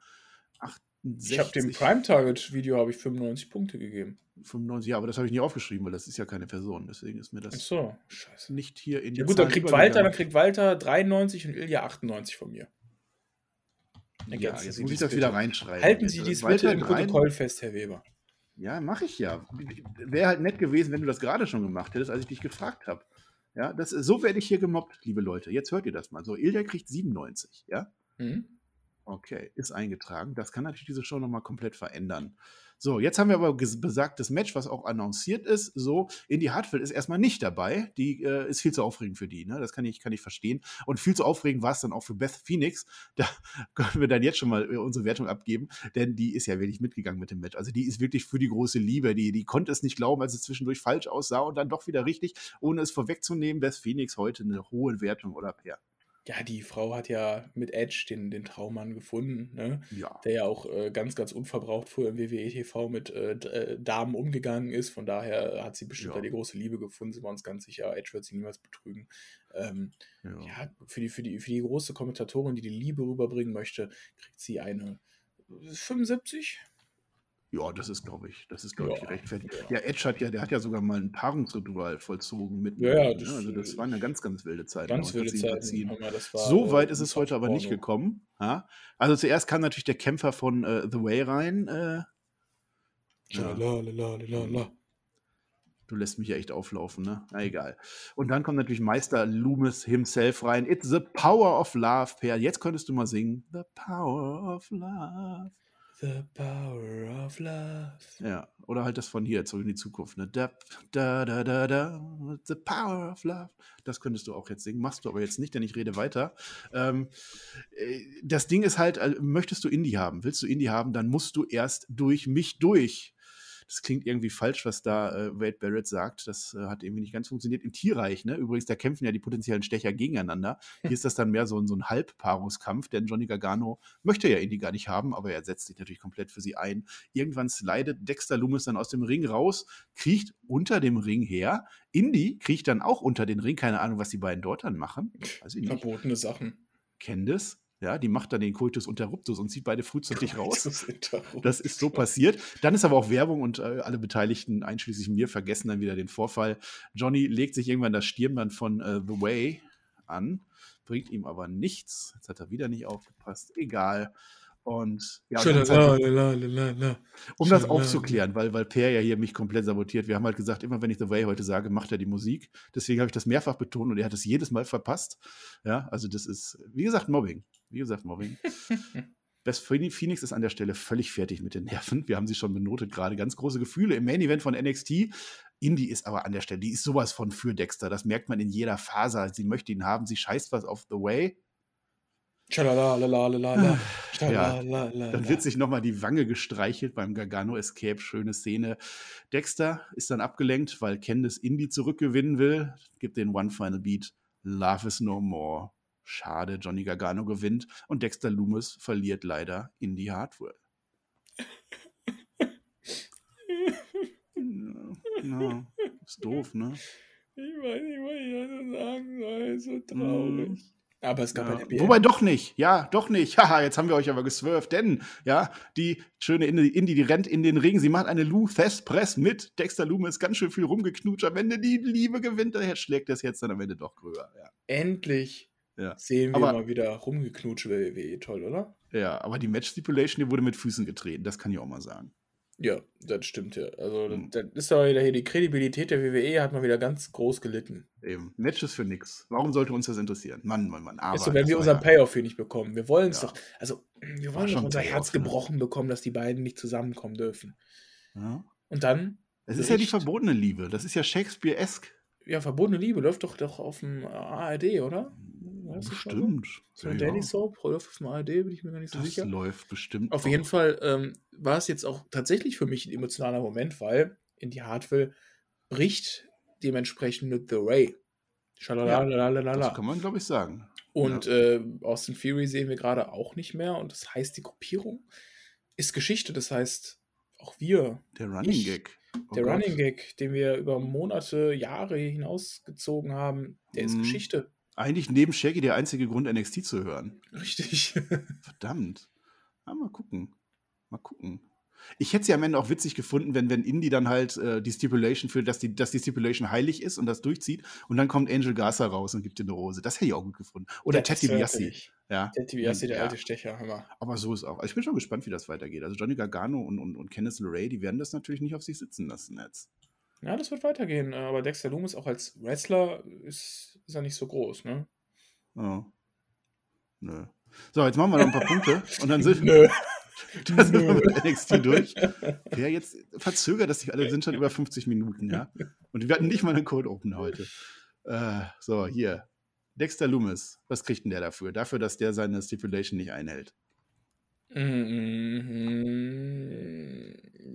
68. Ich habe dem Prime Target Video habe ich 95 Punkte gegeben. 95, ja, aber das habe ich nicht aufgeschrieben, weil das ist ja keine Person. Deswegen ist mir das so, nicht hier in Ja die gut, dann kriegt Walter, dann kriegt Walter 93 und Ilja 98 von mir. Ja, jetzt Sie muss ich das Splitte. wieder reinschreiben. Halten. Sie Also die Splitte im Protokoll fest, Herr Weber. Ja, mache ich ja. Wäre halt nett gewesen, wenn du das gerade schon gemacht hättest, als ich dich gefragt habe. Ja, das, so werde ich hier gemobbt, liebe Leute. Jetzt hört ihr das mal. So, Ilja kriegt 97, ja? Mhm. Okay, ist eingetragen. Das kann natürlich diese Show nochmal komplett verändern. So, jetzt haben wir aber besagtes Match, was auch annonciert ist. So, Indy Hartwell ist erstmal nicht dabei. Die äh, ist viel zu aufregend für die. Ne? Das kann ich, kann ich verstehen. Und viel zu aufregend war es dann auch für Beth Phoenix. Da können wir dann jetzt schon mal äh, unsere Wertung abgeben, denn die ist ja wirklich mitgegangen mit dem Match. Also die ist wirklich für die große Liebe. Die, die konnte es nicht glauben, als es zwischendurch falsch aussah und dann doch wieder richtig, ohne es vorwegzunehmen. Beth Phoenix heute eine hohe Wertung oder Per. Ja, die Frau hat ja mit Edge den, den Traummann gefunden, ne? Ja. der ja auch äh, ganz, ganz unverbraucht vorher im WWE TV mit äh, äh, Damen umgegangen ist. Von daher hat sie bestimmt Ja. da die große Liebe gefunden. Sie waren uns ganz sicher, Edge wird sie niemals betrügen. Ähm, ja. ja, für die, für, die, für die große Kommentatorin, die die Liebe rüberbringen möchte, kriegt sie eine 75. Ja, das ist, glaube ich, das ist, glaube ich, Ja, gerechtfertigt. ja. Ja, Edge hat ja, der hat ja sogar mal ein Paarungsritual vollzogen mit. Ja, ja, ne? das, also das äh, waren ja ganz, ganz wilde Zeiten. Ganz wilde war, So weit ist es heute aber nicht gekommen. Ja? Also zuerst kam natürlich der Kämpfer von äh, The Way rein. Äh, ja, Lalalala. du lässt mich ja echt auflaufen, ne? Na egal. Und dann kommt natürlich Meister Loomis himself rein. It's the power of love, Per. Jetzt könntest du mal singen. The power of love. The power of love. Ja, oder halt das von hier, zurück in die Zukunft. Ne? Da, da, da, da, da, the power of love. Das könntest du auch jetzt singen, machst du aber jetzt nicht, denn ich rede weiter. Ähm, äh, das Ding ist halt, äh, möchtest du Indie haben, willst du Indie haben, dann musst du erst durch mich durch. Das klingt irgendwie falsch, was da äh, Wade Barrett sagt. Das äh, hat irgendwie nicht ganz funktioniert. Im Tierreich, ne? Übrigens, da kämpfen ja die potenziellen Stecher gegeneinander. Hier ist das dann mehr so, ein- so ein Halbpaarungskampf, denn Johnny Gargano möchte ja Indie gar nicht haben, aber er setzt sich natürlich komplett für sie ein. Irgendwann slidet Dexter Loomis dann aus dem Ring raus, kriecht unter dem Ring her. Indy kriecht dann auch unter den Ring. Keine Ahnung, was die beiden dort dann machen. Weiß ich nicht. Verbotene Sachen. Candice, ja, die macht dann den Coitus interruptus und zieht beide frühzeitig raus. Das ist, so passiert. Dann ist aber auch Werbung und äh, alle Beteiligten, einschließlich mir, vergessen dann wieder den Vorfall. Johnny legt sich irgendwann das Stirnband von äh, The Way an, bringt ihm aber nichts. Jetzt hat er wieder nicht aufgepasst. Egal. Und ja, das halt, um das aufzuklären, weil, weil Per ja hier mich komplett sabotiert. Wir haben halt gesagt, immer wenn ich The Way heute sage, macht er die Musik. Deswegen habe ich das mehrfach betont und er hat es jedes Mal verpasst. Ja, also das ist, wie gesagt, Mobbing. Wie gesagt, Mobbing. West Phoenix ist an der Stelle völlig fertig mit den Nerven. Wir haben sie schon benotet gerade. Ganz große Gefühle im Main Event von NXT. Indy ist aber an der Stelle, die ist sowas von für Dexter. Das merkt man in jeder Faser. Sie möchte ihn haben. Sie scheißt was auf The Way. Lala. Ja. Dann wird sich nochmal die Wange gestreichelt beim Gargano Escape. Schöne Szene. Dexter ist dann abgelenkt, weil Candice Indy zurückgewinnen will. Gibt den One Final Beat. Love is no more. Schade, Johnny Gargano gewinnt und Dexter Loomis verliert leider Indy Hardware. Ja, ja, ist doof, ne? Ich weiß nicht, was ich dazu sagen soll. So traurig. Aber es gab Ja. ein Happy Wobei doch nicht. Ja, doch nicht. Haha, jetzt haben wir euch aber geswerft, denn ja, die schöne Indy, Indy, die rennt in den Ring. Sie macht eine Lou Thesz Press mit Dexter Loomis. Ganz schön viel rumgeknutscht. Am Ende die Liebe gewinnt. Daher schlägt das jetzt dann am Ende doch größer. Ja. Endlich Ja. sehen wir Aber- mal wieder rumgeknutscht WWE. Toll, oder? ja, aber die Match Stipulation, die wurde mit Füßen getreten. Das kann ich auch mal sagen. Ja, das stimmt ja. Also, Hm. das ist doch wieder hier die Kredibilität der WWE hat mal wieder ganz groß gelitten. Eben. Matches für nix. Warum sollte uns das interessieren? Mann, Mann, Mann. Aber Ist so, wenn wir unseren ja- Payoff hier nicht bekommen. Wir wollen es Ja. doch. Also, wir wollen schon doch unser Payoff, Herz ne? gebrochen bekommen, dass die beiden nicht zusammenkommen dürfen. Ja. Und dann, Es ist ja die verbotene Liebe. Das ist ja Shakespeare-esque. Ja, verbotene Liebe läuft doch, doch auf dem ARD, oder? Bestimmt. So ein Ja, Daily ja. Soap läuft auf dem ARD, bin ich mir gar nicht so Das sicher. läuft bestimmt. Auf auch. jeden Fall ähm, war es jetzt auch tatsächlich für mich ein emotionaler Moment, weil in die Hartwell bricht dementsprechend mit The Ray. Das Schalalalalala. kann man, glaube ich, sagen. Und äh, Austin Fury sehen wir gerade auch nicht mehr. Und das heißt, die Gruppierung ist Geschichte. Das heißt, auch wir, Der Running Ich- Gag. Oh der Gott. Running Gag, den wir über Monate, Jahre hinausgezogen haben, der ist Mhm. Geschichte. Eigentlich neben Shaggy der einzige Grund, NXT zu hören. Richtig. Verdammt. Ja, mal gucken. Mal gucken. Ich hätte es ja am Ende auch witzig gefunden, wenn, wenn Indy dann halt äh, die Stipulation für, dass die, dass die Stipulation heilig ist und das durchzieht und dann kommt Angel Garza raus und gibt dir eine Rose. Das hätte ich auch gut gefunden. Oder Ted DiBiase. Ja. Der Ja. alte Stecher, Hammer. Aber so ist auch. Also ich bin schon gespannt, wie das weitergeht. Also Johnny Gargano und, und, und Kenneth LeRae, die werden das natürlich nicht auf sich sitzen lassen jetzt. Ja, das wird weitergehen. äh, Aber Dexter Loomis auch als Wrestler ist, ist er nicht so groß, ne? Oh. Nö. So, jetzt machen wir noch ein paar Punkte und dann sind, Nö. dann sind wir mit NXT durch. Ja, jetzt verzögert das sich alle, sind schon über 50 Minuten, ja. Und wir hatten nicht mal einen Code Open heute. Äh, so, hier. Dexter Loomis, was kriegt denn der dafür? Dafür, dass der seine Stipulation nicht einhält. Mhm.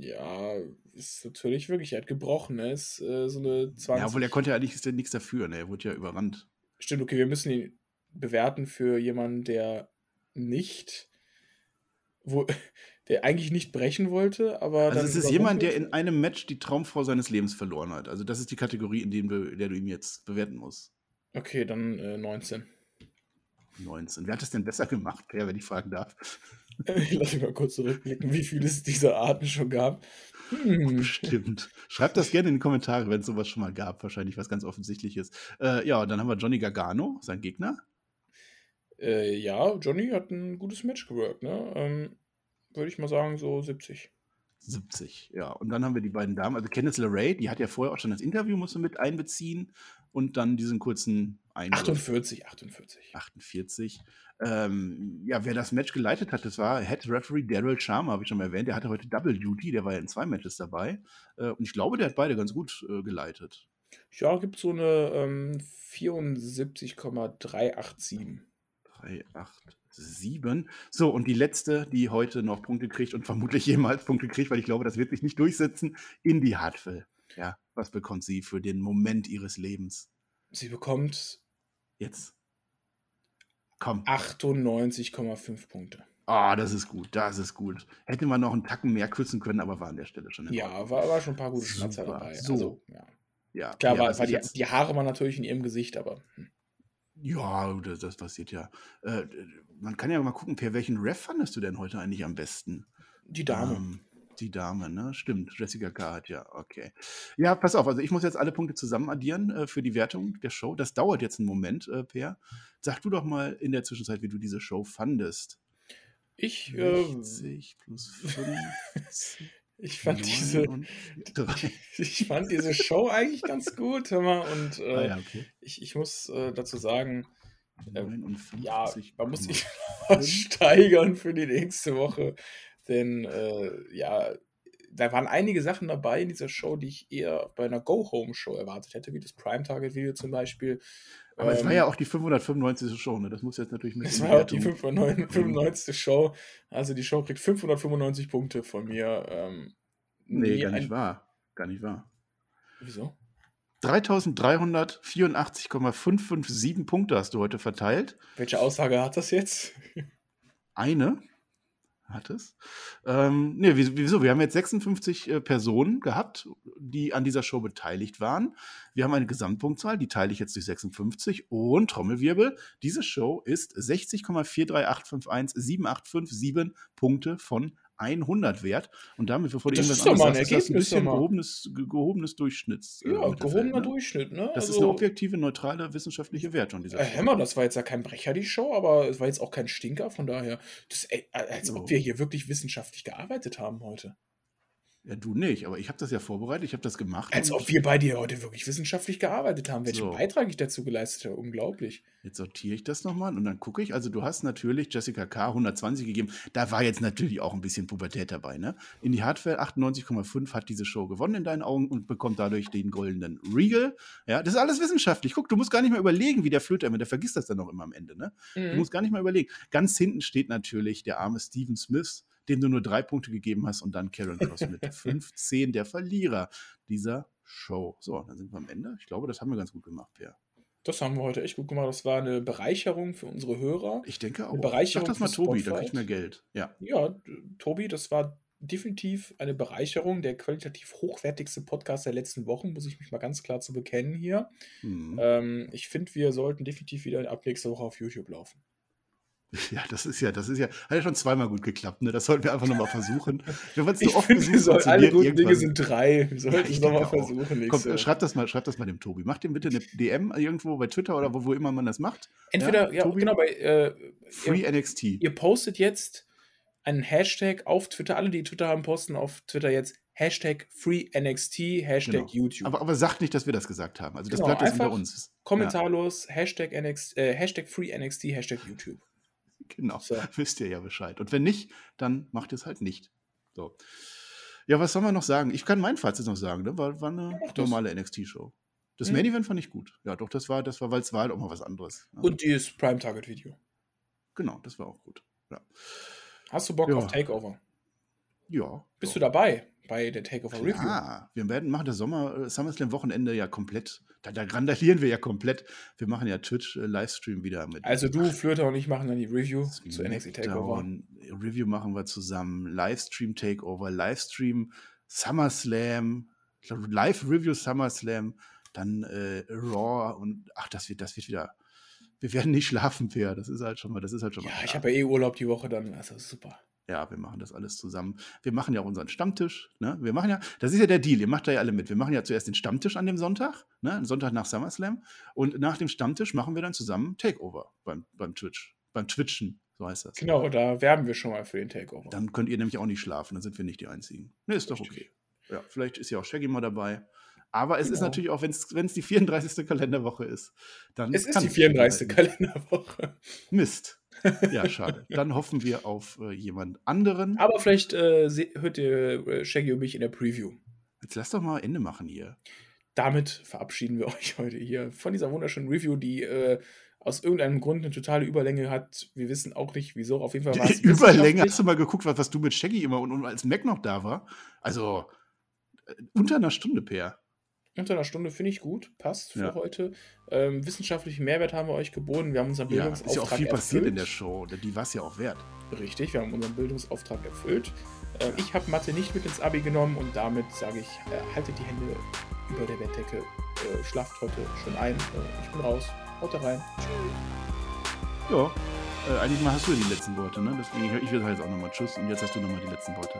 Ja, ist natürlich wirklich, er hat gebrochen, ne? Ist äh, so eine 20. Ja, obwohl er konnte ja eigentlich nichts dafür, ne? Er wurde ja überrannt. Stimmt, okay, wir müssen ihn bewerten für jemanden, der nicht, wo, der eigentlich nicht brechen wollte, aber. Also es ist jemand, der in einem Match die Traumfrau seines Lebens verloren hat. Also das ist die Kategorie, in dem du, der du ihn jetzt bewerten musst. Okay, dann äh, 19. 19. Wer hat das denn besser gemacht, Per, wenn ich fragen darf? Ich lasse mich mal kurz zurückblicken, wie viele es dieser Arten schon gab. Hm. Bestimmt. Schreibt das gerne in die Kommentare, wenn es sowas schon mal gab. Wahrscheinlich was ganz Offensichtliches. Äh, ja, und dann haben wir Johnny Gargano, sein Gegner. Äh, ja, Johnny hat ein gutes Match gewirkt, ne? Ähm, Würde ich mal sagen, so 70. 70, ja. Und dann haben wir die beiden Damen, also Kenneth LeRae, die hat ja vorher auch schon das Interview, muss man mit einbeziehen. Und dann diesen kurzen Eingriff. 48, 48. 48. Ähm, ja, wer das Match geleitet hat, das war Head Referee Daryl Sharma, habe ich schon mal erwähnt. Der hatte heute Double Duty, der war ja in zwei Matches dabei. Äh, und ich glaube, der hat beide ganz gut äh, geleitet. Ja, gibt so eine ähm, 74,387. 3, 8, 7. So, und die letzte, die heute noch Punkte kriegt und vermutlich jemals Punkte kriegt, weil ich glaube, das wird sich nicht durchsetzen, Indy Hartwell. Ja, was bekommt sie für den Moment ihres Lebens? Sie bekommt Jetzt. Komm. 98,5 Punkte. Ah, das ist gut, das ist gut. Hätte man noch einen Tacken mehr kürzen können, aber war an der Stelle schon Ja, war, war schon ein paar gute Schnatzer dabei. So. Also, ja. Ja, Klar, ja, war, war die, die Haare waren natürlich in ihrem Gesicht, aber hm. Ja, das, das passiert ja. Äh, man kann ja mal gucken, per welchen Ref fandest du denn heute eigentlich am besten? die Dame. Ähm, die Dame, ne? Stimmt. Jessica K. hat ja, okay. Ja, pass auf, also ich muss jetzt alle Punkte zusammen addieren äh, für die Wertung der Show. Das dauert jetzt einen Moment, äh, Per. Sag du doch mal in der Zwischenzeit, wie du diese Show fandest. Ich, äh, 60 plus 50. ich fand diese, ich fand diese Show eigentlich ganz gut, hör mal, und äh, Ah ja, okay. ich, ich muss äh, dazu sagen, 59, ja, man muss sich steigern für die nächste Woche, denn äh, ja, da waren einige Sachen dabei in dieser Show, die ich eher bei einer Go-Home-Show erwartet hätte, wie das Prime-Target-Video zum Beispiel. Aber es Ähm, war ja auch die 595. Show, ne? Das muss jetzt natürlich mit Es war auch die Wertung- 95. Show. Also die Show kriegt 595 Punkte von mir. Ähm, Nee, gar nicht ein- wahr. Gar nicht wahr. Wieso? 3384,557 Punkte hast du heute verteilt. Welche Aussage hat das jetzt? Eine hat es. Ähm, nee, wieso- wieso? Wir haben jetzt 56 äh, Personen gehabt, die an dieser Show beteiligt waren. Wir haben eine Gesamtpunktzahl, die teile ich jetzt durch 56 und Trommelwirbel. Diese Show ist 60,438517,857 Punkte von 100 wert. Und damit, bevor du Das irgendwas ist doch mal ein anderes sagst, ist das ein bisschen gehobenes, ge- gehobenes Durchschnitts. äh, Ja, Mittelfeld, gehobener ne? Durchschnitt, ne? Das ist eine objektive, neutrale, wissenschaftliche Wertung dieser Äh. Hämmer, das war jetzt ja kein Brecher, die Show, aber es war jetzt auch kein Stinker, von daher, das, ey, als ob wir hier wirklich wissenschaftlich gearbeitet haben heute. Ja, du nicht, aber ich habe das ja vorbereitet, ich habe das gemacht. Als ob wir beide hier heute wirklich wissenschaftlich gearbeitet haben. Welchen So. Beitrag ich dazu geleistet habe, unglaublich. Jetzt sortiere ich das nochmal und dann gucke ich. Also, du hast natürlich Jessica K. 120 gegeben. Da war jetzt natürlich auch ein bisschen Pubertät dabei. Ne? In die Hardware 98,5 hat diese Show gewonnen in deinen Augen und bekommt dadurch den goldenen Regal. Ja, das ist alles wissenschaftlich. Guck, du musst gar nicht mehr überlegen, wie der Flöter immer, der vergisst das dann noch immer am Ende. Ne? Du Mhm. musst gar nicht mal überlegen. Ganz hinten steht natürlich der arme Steven Smith, dem du nur drei Punkte gegeben hast und dann Karen Cross mit 15, der Verlierer dieser Show. So, dann sind wir am Ende. Ich glaube, das haben wir ganz gut gemacht, Per. Das haben wir heute echt gut gemacht. Das war eine Bereicherung für unsere Hörer. Ich denke auch. Eine Bereicherung Sag das mal Tobi, da Spotlight. krieg ich mehr Geld. Ja. Ja, Tobi, das war definitiv eine Bereicherung. Der qualitativ hochwertigste Podcast der letzten Wochen, muss ich mich mal ganz klar zu bekennen hier. Hm. Ähm, ich finde, wir sollten definitiv wieder ab nächste Woche auf YouTube laufen. Ja, das ist ja, das ist ja, hat ja schon zweimal gut geklappt, ne? Das sollten wir einfach nochmal versuchen. Wir wollen es Ich so oft sollen, alle guten Dinge irgendwann. sind drei. Wir sollten ich es nochmal versuchen. Komm, äh, schreib das mal, schreib das mal dem Tobi. Mach dem bitte eine DM irgendwo bei Twitter oder wo, wo immer man das macht. Entweder, ja, Tobi? genau, bei, äh, Free ihr, NXT. ihr postet jetzt einen Hashtag auf Twitter. Alle, die Twitter haben, posten auf Twitter jetzt Hashtag FreeNXT, Hashtag Genau. YouTube. Aber, aber sagt nicht, dass wir das gesagt haben. Also das Genau, bleibt jetzt unter einfach uns. Kommentarlos, Hashtag, NXT, äh, Hashtag FreeNXT, Hashtag YouTube. Ja, genau. So. Wisst ihr ja Bescheid. Und wenn nicht, dann macht ihr es halt nicht. So. Ja, was soll man noch sagen? Ich kann mein Fazit noch sagen. Ne? War, war eine das. normale NXT-Show. Das Mhm. Main Event fand ich gut. Ja, doch, das war, das war, weil es war halt auch mal was anderes. Ja. Und dieses Prime-Target-Video. Genau, das war auch gut. Ja. Hast du Bock Ja. auf Takeover? Ja Bist doch. du dabei bei der Takeover-Review? Ja, wir werden machen das Sommer äh, SummerSlam-Wochenende ja komplett. Da, da randalieren wir ja komplett. Wir machen ja Twitch-Livestream wieder mit. Also du, Flöter und ich machen dann die Review zu NXT Takeover. Review machen wir zusammen. Livestream Takeover, Livestream SummerSlam, ich glaube, Live-Review SummerSlam, dann äh, Raw und ach, das wird, das wird wieder. Wir werden nicht schlafen, Per. Das ist halt schon mal, das ist halt schon mal. Ja, ich klar. habe ja eh Urlaub die Woche dann. Also super. Ja, wir machen das alles zusammen. Wir machen ja auch unseren Stammtisch. Ne? Wir machen ja, das ist ja der Deal, ihr macht da ja alle mit. Wir machen ja zuerst den Stammtisch an dem Sonntag, ne? Sonntag nach SummerSlam. Und nach dem Stammtisch machen wir dann zusammen Takeover beim, beim Twitch. Beim Twitchen, so heißt das. Genau, da werben wir schon mal für den Takeover. Dann könnt ihr nämlich auch nicht schlafen, dann sind wir nicht die Einzigen. Ne, ist doch okay. Ja, vielleicht ist ja auch Shaggy mal dabei. Aber es ist Genau. natürlich auch, wenn es die 34. Kalenderwoche ist, dann. es ist die es 34. halt nicht. Kalenderwoche. Mist. Ja, schade. Dann hoffen wir auf äh, jemand anderen. Aber vielleicht äh, hört ihr äh, Shaggy und mich in der Preview. Jetzt lass doch mal Ende machen hier. Damit verabschieden wir euch heute hier von dieser wunderschönen Review, die äh, aus irgendeinem Grund eine totale Überlänge hat. Wir wissen auch nicht, wieso. Auf jeden Fall war es Überlänge. Hast du mal geguckt, was, was du mit Shaggy immer und, und als Mac noch da war? Also äh, unter einer Stunde, Per. Unter einer Stunde finde ich gut, passt für Ja. heute. Ähm, wissenschaftlichen Mehrwert haben wir euch geboten. Wir haben unseren Ja, Bildungsauftrag ist ja auch viel passiert in erfüllt. der Show. Die war es ja auch wert. Richtig, wir haben unseren Bildungsauftrag erfüllt. Ähm, ich habe Mathe nicht mit ins Abi genommen und damit sage ich, äh, haltet die Hände über der Bettdecke, äh, schlaft heute schön ein. Äh, ich bin raus. Haut rein. Ja. Äh, eigentlich mal hast du ja die letzten Worte, ne? Deswegen, ich, ich will jetzt auch nochmal Tschüss und jetzt hast du nochmal die letzten Worte.